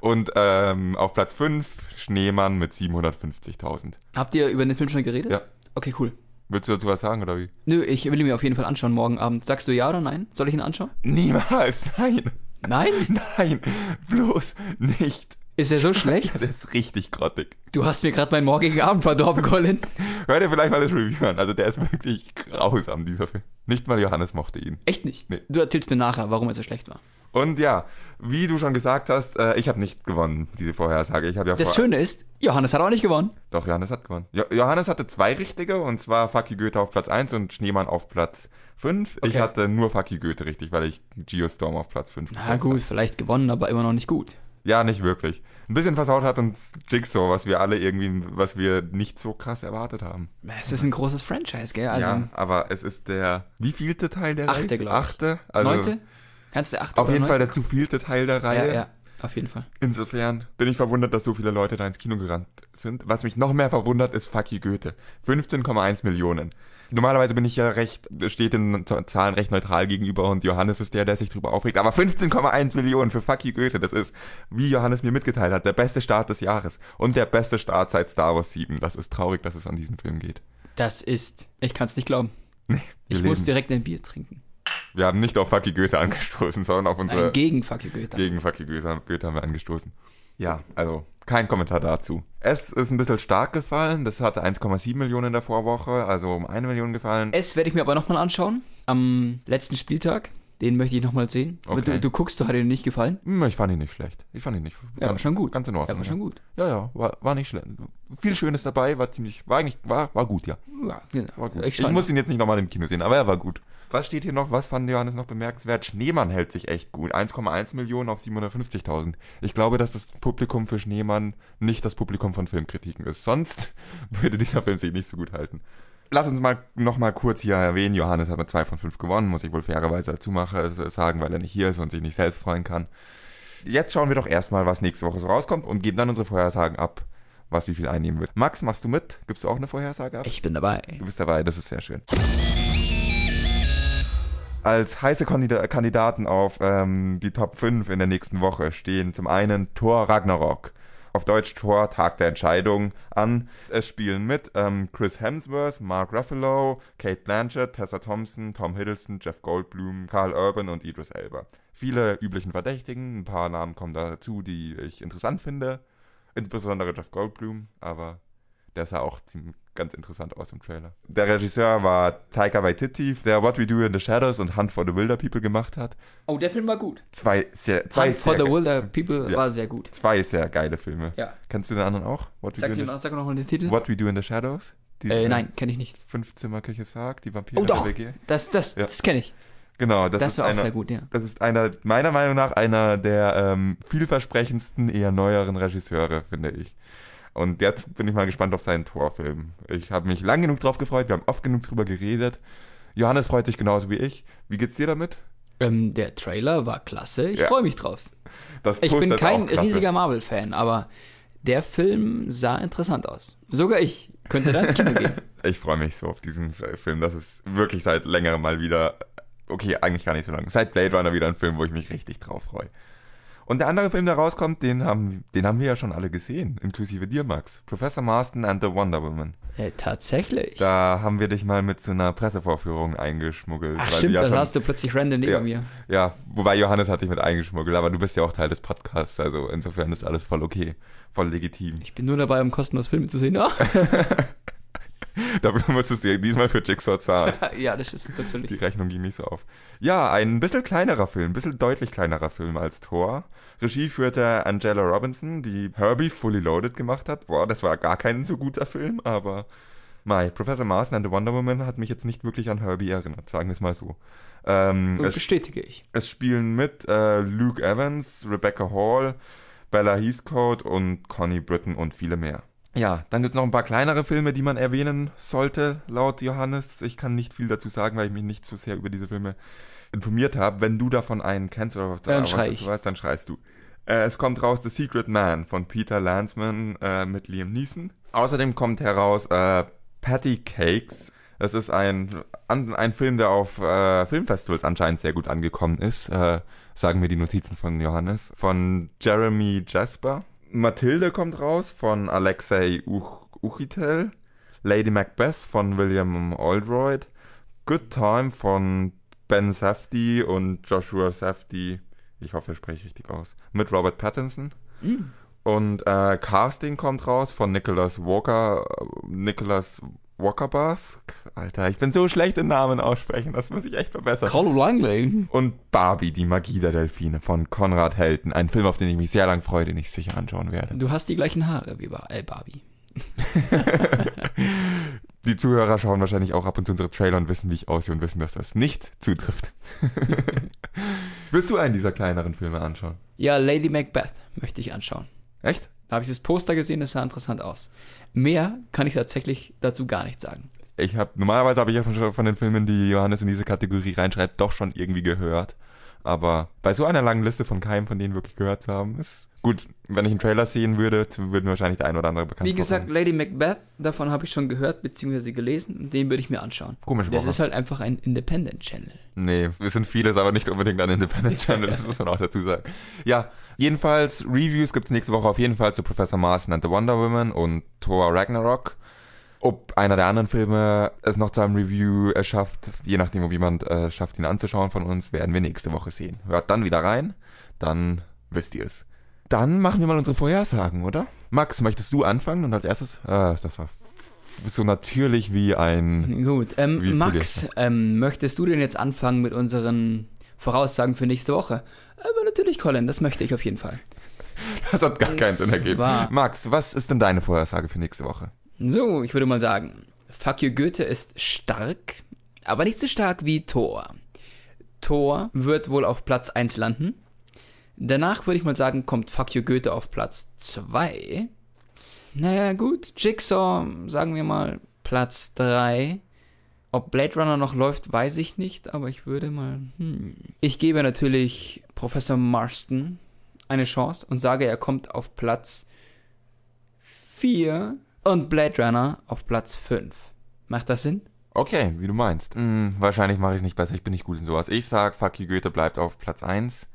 S1: Und ähm, auf Platz 5 Schneemann mit 750.000.
S2: Habt ihr über den Film schon geredet?
S1: Ja.
S2: Okay, cool.
S1: Willst du dazu was sagen oder wie?
S2: Nö, ich will ihn mir auf jeden Fall anschauen morgen Abend. Sagst du ja oder nein? Soll ich ihn anschauen?
S1: Niemals, nein.
S2: Nein? [LAUGHS]
S1: Nein, bloß nicht.
S2: Ist er so schlecht? [LAUGHS]
S1: Das ist richtig grottig.
S2: Du hast mir gerade meinen morgigen Abend verdorben, Colin. [LAUGHS]
S1: Hör dir vielleicht mal das Review an. Also der ist wirklich grausam, dieser Film. Nicht mal Johannes mochte ihn.
S2: Echt nicht?
S1: Nee.
S2: Du erzählst mir nachher, warum er so schlecht war.
S1: Und ja, wie du schon gesagt hast, äh, ich habe nicht gewonnen, diese Vorhersage. Ich habe ja
S2: Das Schöne ist, Johannes hat auch nicht gewonnen.
S1: Doch, Johannes hat gewonnen. Jo Johannes hatte zwei richtige, und zwar Fucky Goethe auf Platz 1 und Schneemann auf Platz 5. Ich
S2: Okay.
S1: hatte nur Fucky Goethe richtig, weil ich Geostorm auf Platz 5
S2: Na
S1: gesetzt
S2: gut,
S1: habe.
S2: vielleicht gewonnen, aber immer noch nicht gut.
S1: Ja, nicht wirklich. Ein bisschen versaut hat uns Jigsaw, was wir alle irgendwie, was wir nicht so krass erwartet haben.
S2: Es ist ein großes Franchise, gell? Also
S1: ja, aber es ist der wievielte Teil der
S2: Achte,
S1: Reihe?
S2: glaub ich.
S1: Achte? Also
S2: neunte? Kannst du achte
S1: Auf jeden Fall der zu vielte Teil der Reihe.
S2: Ja, ja, auf jeden Fall.
S1: Insofern bin ich verwundert, dass so viele Leute da ins Kino gerannt sind. Was mich noch mehr verwundert, ist Fucky Goethe. 15,1 Millionen. Normalerweise bin ich ja recht, steht den Zahlen recht neutral gegenüber und Johannes ist der, der sich drüber aufregt. Aber 15,1 Millionen für Fucky Goethe, das ist, wie Johannes mir mitgeteilt hat, der beste Start des Jahres. Und der beste Start seit Star Wars 7. Das ist traurig, dass es an diesen Film geht.
S2: Das ist, ich kann es nicht glauben.
S1: wir
S2: Ich muss
S1: leben-
S2: direkt ein Bier trinken.
S1: Wir haben nicht auf Fucky Goethe angestoßen, sondern auf unsere...
S2: Ein gegen Fuck you Goethe.
S1: Gegen Fucky Goethe haben wir angestoßen. Ja, also kein Kommentar dazu. Es ist ein bisschen stark gefallen. Das hatte 1,7 Millionen in der Vorwoche, also um eine Million gefallen.
S2: Es werde ich mir aber nochmal anschauen. Am letzten Spieltag. Den möchte ich nochmal sehen. Aber
S1: Okay.
S2: du, du guckst, du hat dir nicht gefallen?
S1: Hm, Ich fand ihn nicht schlecht. Ich fand ihn nicht.
S2: Ja, war schon gut.
S1: Ganz in
S2: Ja,
S1: Ordnung.
S2: war schon gut.
S1: Ja, ja, war, war nicht schlecht. Viel Schönes dabei, war ziemlich, war eigentlich, war, war gut, ja.
S2: Ja, genau.
S1: War gut.
S2: Ich,
S1: Ich, muss ihn jetzt nicht nochmal im Kino sehen, aber er war gut. Was steht hier noch? Was fand Johannes noch bemerkenswert? Schneemann hält sich echt gut. 1,1 Millionen auf 750.000. Ich glaube, dass das Publikum für Schneemann nicht das Publikum von Filmkritiken ist. Sonst [LAUGHS] würde dieser Film sich nicht so gut halten. Lass uns mal noch mal kurz hier erwähnen, Johannes hat mit 2 von 5 gewonnen, muss ich wohl fairerweise dazu machen, also sagen, weil er nicht hier ist und sich nicht selbst freuen kann. Jetzt schauen wir doch erstmal, was nächste Woche so rauskommt und geben dann unsere Vorhersagen ab, was wie viel einnehmen wird. Max, machst du mit? Gibst du auch eine Vorhersage ab?
S2: Ich bin dabei.
S1: Du bist dabei, das ist sehr schön. Als heiße Kandida- Kandidaten auf ähm, die Top 5 in der nächsten Woche stehen zum einen Thor Ragnarok. Auf Deutsch Thor Tag der Entscheidung an. Es spielen mit ähm, Chris Hemsworth, Mark Ruffalo, Kate Blanchett, Tessa Thompson, Tom Hiddleston, Jeff Goldblum, Carl Urban und Idris Elba. Viele üblichen Verdächtigen, ein paar Namen kommen dazu, die ich interessant finde. Insbesondere Jeff Goldblum, aber der sah auch ziemlich ganz interessant aus im Trailer. Der Regisseur war Taika Waititi, der What We Do in the Shadows und Hunt for the Wilder People gemacht hat.
S2: Oh, der Film war gut.
S1: Zwei sehr, zwei
S2: Hunt for the Wilder People
S1: Ja.
S2: war sehr gut.
S1: zwei sehr geile Filme.
S2: Ja.
S1: Kennst du den anderen auch? What
S2: Sag, noch, sag noch mal den Titel.
S1: What We Do in the Shadows? Die,
S2: Äh, nein, kenne ich nicht.
S1: Fünfzimmerküche sagt, die Vampire
S2: Oh doch,
S1: der WG.
S2: das, das,
S1: Ja.
S2: das kenne ich.
S1: Genau, das,
S2: Das,
S1: ist
S2: war auch
S1: einer,
S2: sehr gut, ja.
S1: Das ist einer, meiner Meinung nach, einer der ähm, vielversprechendsten, eher neueren Regisseure, finde ich. Und jetzt bin ich mal gespannt auf seinen Torfilm. Ich habe mich lang genug drauf gefreut, wir haben oft genug drüber geredet. Johannes freut sich genauso wie ich. Wie geht's dir damit?
S2: Ähm, der Trailer war klasse. Ich
S1: Ja.
S2: freue mich drauf. Ich bin kein riesiger Marvel-Fan, aber der Film sah interessant aus. Sogar ich könnte da ins Kino gehen. [LAUGHS]
S1: Ich freue mich so auf diesen Film. Das ist wirklich seit längerem mal wieder, okay, eigentlich gar nicht so lange, seit Blade Runner wieder ein Film, wo ich mich richtig drauf freue. Und der andere Film, der rauskommt, den haben, den haben wir ja schon alle gesehen, inklusive dir, Max. Professor Marston and the Wonder Woman.
S2: Äh, tatsächlich.
S1: Da haben wir dich mal mit zu einer Pressevorführung eingeschmuggelt.
S2: Ach stimmt,
S1: ja
S2: da saßt du plötzlich random neben
S1: ja,
S2: mir.
S1: Ja, wobei Johannes hat dich mit eingeschmuggelt, aber du bist ja auch Teil des Podcasts, also insofern ist alles voll okay, voll legitim.
S2: Ich bin nur dabei, um kostenlos Filme zu sehen. Ah. [LAUGHS] [LAUGHS] [LAUGHS]
S1: Dafür musstest du diesmal für Jigsaw zahlen. [LAUGHS]
S2: ja, das ist
S1: Die
S2: natürlich.
S1: Rechnung ging nicht so auf. Ja, ein bisschen kleinerer Film, ein bisschen deutlich kleinerer Film als Thor. Regie führte Angela Robinson, die Herbie Fully Loaded gemacht hat. Boah, das war gar kein so guter Film, aber Mai, Professor Marston and the Wonder Woman hat mich jetzt nicht wirklich an Herbie erinnert, sagen wir es mal so. Ähm, es,
S2: Bestätige ich.
S1: es spielen mit äh, Luke Evans, Rebecca Hall, Bella Heathcote und Connie Britton und viele mehr. Ja, dann gibt es noch ein paar kleinere Filme, die man erwähnen sollte, laut Johannes. Ich kann nicht viel dazu sagen, weil ich mich nicht so sehr über diese Filme informiert habe. Wenn du davon einen kennst oder
S2: Dann
S1: was
S2: ich.
S1: weißt, dann schreist du. Äh, es kommt raus The Secret Man von Peter Landsman äh, mit Liam Neeson. Außerdem kommt heraus äh, Patty Cakes. Das ist ein, an, ein Film, der auf äh, Filmfestivals anscheinend sehr gut angekommen ist. Äh, sagen mir die Notizen von Johannes. Von Jeremy Jasper. Mathilde kommt raus von Alexei Uch Uchitel. Lady Macbeth von William Oldroyd. Good Time von Ben Safdie und Joshua Safdie. Ich hoffe, ich spreche richtig aus. Mit Robert Pattinson. Und äh, Casting kommt raus von Nicholas Walker. Äh, Nicholas Walkerbass. Alter, ich bin so schlecht in Namen aussprechen. Das muss ich echt verbessern.
S2: Carlo Langley.
S1: Und Barbie, die Magie der Delfine von Konrad Helten. Ein Film, auf den ich mich sehr lang freue, den ich sicher anschauen werde.
S2: Du hast die gleichen Haare wie äh, Barbie. [LAUGHS]
S1: Die Zuhörer schauen wahrscheinlich auch ab und zu unsere Trailer und wissen, wie ich aussehe und wissen, dass das nicht zutrifft. [LAUGHS] Willst du einen dieser kleineren Filme anschauen?
S2: Ja, Lady Macbeth möchte ich anschauen.
S1: Echt?
S2: Da habe ich das Poster gesehen, das sah interessant aus. Mehr kann ich tatsächlich dazu gar nicht sagen.
S1: Ich habe normalerweise habe ich ja schon von den Filmen, die Johannes in diese Kategorie reinschreibt, doch schon irgendwie gehört. Aber bei so einer langen Liste von keinem von denen wirklich gehört zu haben, ist gut. Wenn ich einen Trailer sehen würde, würden mir wahrscheinlich der ein oder andere bekannt
S2: Wie gesagt,
S1: vorkommen.
S2: Lady Macbeth, davon habe ich schon gehört bzw. gelesen und den würde ich mir anschauen.
S1: Komische
S2: Das
S1: Woche.
S2: ist halt einfach ein Independent Channel.
S1: Nee, wir sind vieles, aber nicht unbedingt ein Independent [LAUGHS] Channel, das muss man auch dazu sagen. Ja, jedenfalls, Reviews gibt's nächste Woche auf jeden Fall zu Professor Marston and the Wonder Woman und Thor Ragnarok. Ob einer der anderen Filme es noch zu einem Review äh, schafft, je nachdem, ob jemand äh, schafft, ihn anzuschauen von uns, werden wir nächste Woche sehen. Hört dann wieder rein, dann wisst ihr es. Dann machen wir mal unsere Vorhersagen, oder? Max, möchtest du anfangen und als erstes? Äh, das war so natürlich wie ein...
S2: Gut, ähm,
S1: Wie
S2: Max, ähm, möchtest du denn jetzt anfangen mit unseren Voraussagen für nächste Woche? Aber natürlich, Colin, das möchte ich auf jeden Fall. [LAUGHS]
S1: Das hat gar keinen Sinn ergeben. Max, was ist denn deine Vorhersage für nächste Woche?
S2: So, ich würde mal sagen, Fuck You Goethe ist stark, aber nicht so stark wie Thor. Thor wird wohl auf Platz 1 landen. Danach würde ich mal sagen, kommt Fuck You Goethe auf Platz 2. Naja, gut, Jigsaw, sagen wir mal, Platz 3. Ob Blade Runner noch läuft, weiß ich nicht, aber ich würde mal. Hm. Ich gebe natürlich Professor Marston eine Chance und sage, er kommt auf Platz 4 und Blade Runner auf Platz 5. Macht das Sinn?
S1: Okay, wie du meinst. Hm, wahrscheinlich mache ich es nicht besser, ich bin nicht gut in sowas. Ich sag, Fuck you Goethe bleibt auf Platz 1.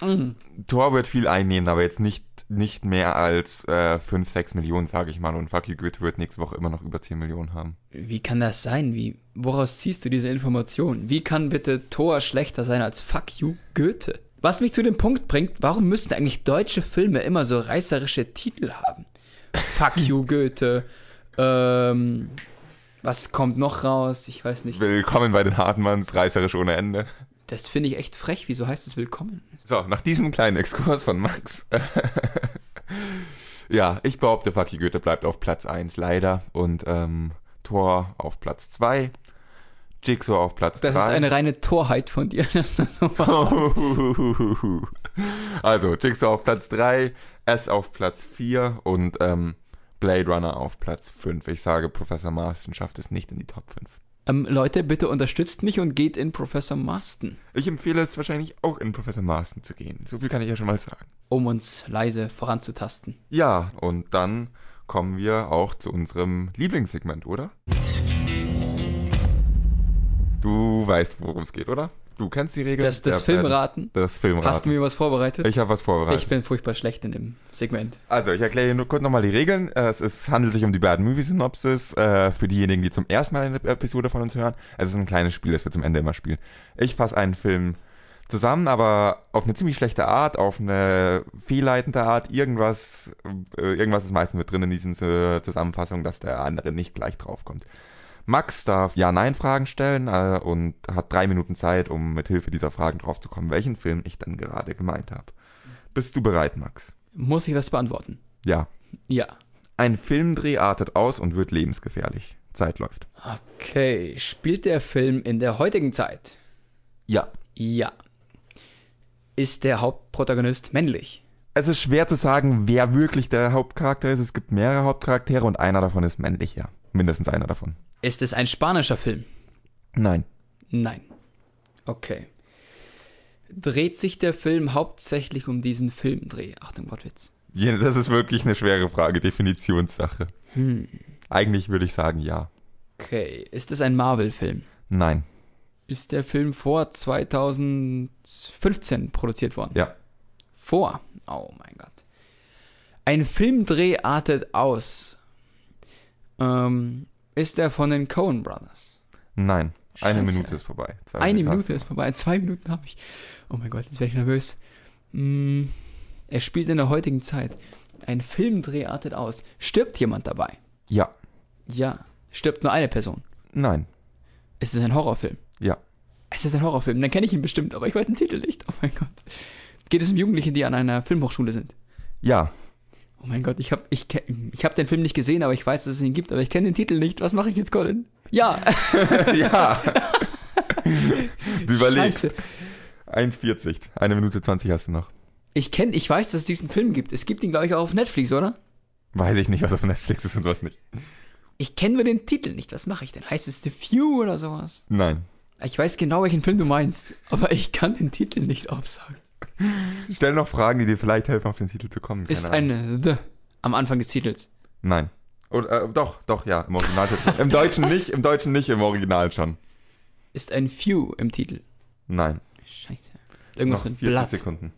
S2: Mhm.
S1: Thor wird viel einnehmen, aber jetzt nicht, nicht mehr als äh, 5, 6 Millionen, sage ich mal. Und Fuck you Goethe wird nächste Woche immer noch über 10 Millionen haben.
S2: Wie kann das sein? Wie, woraus ziehst du diese Information? Wie kann bitte Thor schlechter sein als Fuck You Goethe? Was mich zu dem Punkt bringt, warum müssten eigentlich deutsche Filme immer so reißerische Titel haben? Fuck You Goethe, ähm, was kommt noch raus? Ich weiß nicht.
S1: Willkommen bei den Hartmanns, reißerisch ohne Ende.
S2: Das finde ich echt frech. Wieso heißt es Willkommen?
S1: So, nach diesem kleinen Exkurs von Max. [LAUGHS] ja, ich behaupte, Fuck you Goethe bleibt auf Platz 1, leider. Und ähm, Thor auf Platz 2. Jigsaw auf Platz 3.
S2: Das ist eine reine Torheit von dir, [LAUGHS] dass du sowas sagst. [LAUGHS]
S1: also, Jigsaw auf Platz 3, S auf Platz 4 und ähm, Blade Runner auf Platz 5. Ich sage, Professor Marston schafft es nicht in die Top 5.
S2: Ähm, Leute, bitte unterstützt mich und geht in Professor Marston,
S1: Ich empfehle es wahrscheinlich auch in Professor Marston zu gehen. So viel kann ich ja schon mal sagen.
S2: um uns leise voranzutasten.
S1: Ja, und dann kommen wir auch zu unserem Lieblingssegment, oder? Du weißt, worum es geht, oder? Du kennst die Regeln.
S2: Das, das Filmraten.
S1: Das Filmraten.
S2: Hast du mir was vorbereitet?
S1: ich habe was vorbereitet.
S2: Ich bin furchtbar schlecht in dem Segment.
S1: Also, ich erkläre hier nur kurz nochmal die Regeln. Äh, Es ist, handelt sich um die Bad Movie Synopsis. Äh, für diejenigen, die zum ersten Mal eine Episode von uns hören. Es ist ein kleines Spiel, das wir zum Ende immer spielen. Ich fasse einen Film zusammen, aber auf eine ziemlich schlechte Art, auf eine fehlleitende Art. Irgendwas, äh, irgendwas ist meistens mit drin in diesen Zusammenfassungen, dass der andere nicht gleich draufkommt. Max darf Ja-Nein-Fragen stellen äh, und hat drei Minuten Zeit, um mit Hilfe dieser Fragen draufzukommen, welchen Film ich dann gerade gemeint habe. Bist du bereit, Max?
S2: Muss ich das beantworten?
S1: Ja.
S2: Ja.
S1: Ein Filmdreh artet aus und wird lebensgefährlich. Zeit läuft.
S2: Okay. Spielt der Film in der heutigen Zeit?
S1: Ja.
S2: Ja. Ist der Hauptprotagonist männlich?
S1: Es ist schwer zu sagen, wer wirklich der Hauptcharakter ist. Es gibt mehrere Hauptcharaktere und einer davon ist männlich, ja. Mindestens einer davon.
S2: Ist es ein spanischer Film?
S1: Nein.
S2: Nein. Okay. Dreht sich der Film hauptsächlich um diesen Filmdreh? Achtung, Wortwitz.
S1: Je- Das ist wirklich eine schwere Frage, Definitionssache.
S2: Hm.
S1: Eigentlich würde ich sagen ja.
S2: Okay. Ist es ein Marvel-Film?
S1: Nein.
S2: Ist der Film vor 2015 produziert worden?
S1: Ja.
S2: Vor. Oh mein Gott. Ein Filmdreh artet aus. Ähm, ist der von den Coen Brothers?
S1: Nein. Eine
S2: Scheiße.
S1: Minute ist vorbei. Zwei
S2: Eine
S1: Minuten
S2: Minute ist vorbei. Zwei Minuten habe ich. Oh mein Gott, jetzt werde ich nervös. Mm, er spielt in der heutigen Zeit. Ein Filmdreh artet aus. Stirbt jemand dabei?
S1: Ja.
S2: Ja. Stirbt nur eine Person.
S1: Nein.
S2: Es ist ein Horrorfilm.
S1: Ja.
S2: Es ist ein Horrorfilm. Dann kenne ich ihn bestimmt, aber ich weiß den Titel nicht. Oh mein Gott. Geht es um Jugendliche, die an einer Filmhochschule sind?
S1: Ja.
S2: Oh mein Gott, ich habe ich, ich hab den Film nicht gesehen, aber ich weiß, dass es ihn gibt, aber ich kenne den Titel nicht. Was mache ich jetzt, Colin? Ja. [LAUGHS]
S1: ja. du überlegst.
S2: Scheiße.
S1: 1,40. Eine Minute 20 hast du noch.
S2: Ich kenne, ich weiß, dass es diesen Film gibt. Es gibt ihn, glaube ich, auch auf Netflix, oder?
S1: Weiß ich nicht, was auf Netflix ist und was nicht.
S2: Ich kenne nur den Titel nicht. Was mache ich denn? Heißt es The Few oder sowas?
S1: Nein.
S2: Ich weiß genau, welchen Film du meinst, aber ich kann den Titel nicht aufsagen. [LAUGHS]
S1: Stell noch Fragen, die dir vielleicht helfen, auf den Titel zu kommen. Keine
S2: Ist
S1: Ahnung.
S2: ein The am Anfang des Titels.
S1: Nein. Oder, äh, doch, doch, ja, im Original. Im Deutschen nicht, im Deutschen nicht, im Original schon.
S2: Ist ein Few im Titel.
S1: Nein.
S2: Scheiße. Irgendwas
S1: noch
S2: mit
S1: 40
S2: Blatt.
S1: Sekunden.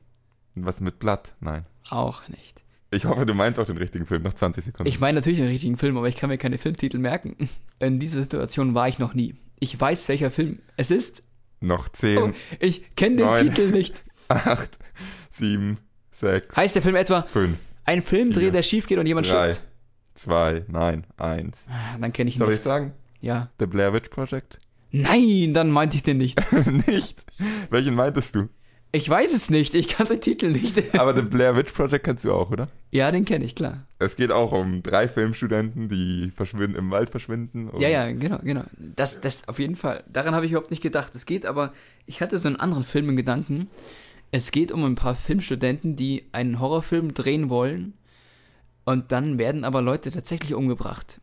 S1: Was mit Blatt? Nein.
S2: Auch nicht.
S1: Ich hoffe, du meinst auch den richtigen Film. Noch 20 Sekunden.
S2: Ich meine natürlich den richtigen Film, aber ich kann mir keine Filmtitel merken. [LAUGHS] In dieser Situation war ich noch nie. Ich weiß, welcher Film es ist.
S1: noch 10,
S2: Oh, ich kenne den. Titel nicht.
S1: 8, 7, 6,
S2: Heißt der Film etwa
S1: 5,
S2: ein Filmdreh, der schief geht und jemand
S1: 3,
S2: stirbt?
S1: 2, nein, 1.
S2: Ah, Dann kenne ich ihn
S1: Soll ich
S2: nicht.
S1: sagen?
S2: Ja.
S1: The Blair Witch Project?
S2: Nein, dann meinte ich den nicht. [LAUGHS]
S1: nicht. Welchen meintest du?
S2: Ich weiß es nicht. Ich kann den Titel nicht. [LAUGHS]
S1: Aber The Blair Witch Project kennst du auch, oder?
S2: ja, den kenne ich, klar.
S1: Es geht auch um drei Filmstudenten, die verschwinden, im Wald verschwinden.
S2: Ja, ja, genau, genau. Das, das auf jeden Fall. Daran habe ich überhaupt nicht gedacht. Es geht aber, ich hatte so einen anderen Film in Gedanken. Es geht um ein paar Filmstudenten, die einen Horrorfilm drehen wollen. Und dann werden aber Leute tatsächlich umgebracht.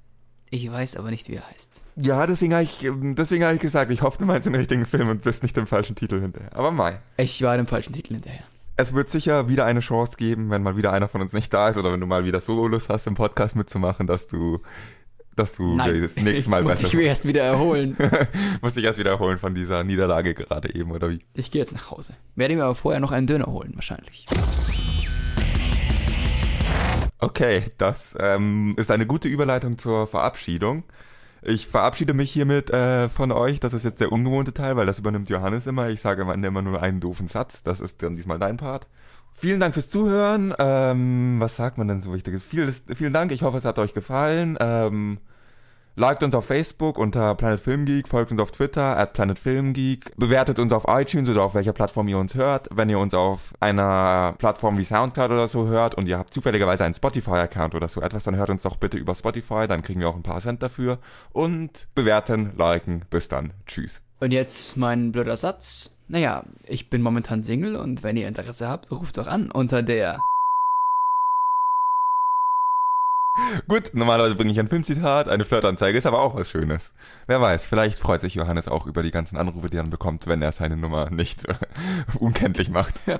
S2: Ich weiß aber nicht, wie er heißt.
S1: Ja, deswegen habe ich, deswegen hab ich gesagt, ich hoffe, du meinst den richtigen Film und bist nicht dem falschen Titel hinterher. Aber Mai.
S2: Ich war dem falschen Titel hinterher.
S1: Es wird sicher wieder eine Chance geben, wenn mal wieder einer von uns nicht da ist oder wenn du mal wieder so Lust hast, im Podcast mitzumachen, dass du, dass du das nächste Mal
S2: ich [LAUGHS] muss
S1: besser
S2: ich mir erst wieder erholen. [LAUGHS]
S1: Musst dich erst wiederholen von dieser Niederlage gerade eben, oder wie?
S2: Ich gehe jetzt nach Hause. Werde mir aber vorher noch einen Döner holen, wahrscheinlich.
S1: Okay, das ähm, ist eine gute Überleitung zur Verabschiedung. Ich verabschiede mich hiermit äh, von euch. Das ist jetzt der ungewohnte Teil, weil das übernimmt Johannes immer. Ich sage am Ende immer nur einen doofen Satz. Das ist dann diesmal dein Part. Vielen Dank fürs Zuhören. Ähm, was sagt man denn so Wichtiges? Vieles, vielen Dank. Ich hoffe, es hat euch gefallen. Ähm, liked uns auf Facebook unter Planet Film Geek, folgt uns auf Twitter at Planet Film Geek, bewertet uns auf iTunes oder auf welcher Plattform ihr uns hört. Wenn ihr uns auf einer Plattform wie Soundcloud oder so hört und ihr habt zufälligerweise einen Spotify-Account oder so etwas, dann hört uns doch bitte über Spotify, dann kriegen wir auch ein paar Cent dafür. Und bewerten, liken. Bis dann. Tschüss.
S2: Und jetzt mein blöder Satz. Naja, ich bin momentan Single und wenn ihr Interesse habt, ruft doch an unter der.
S1: Gut, normalerweise bringe ich ein Filmzitat, eine Flirtanzeige, ist aber auch was Schönes. Wer weiß, vielleicht freut sich Johannes auch über die ganzen Anrufe, die er dann bekommt, wenn er seine Nummer nicht [LAUGHS] unkenntlich macht.
S2: Ja.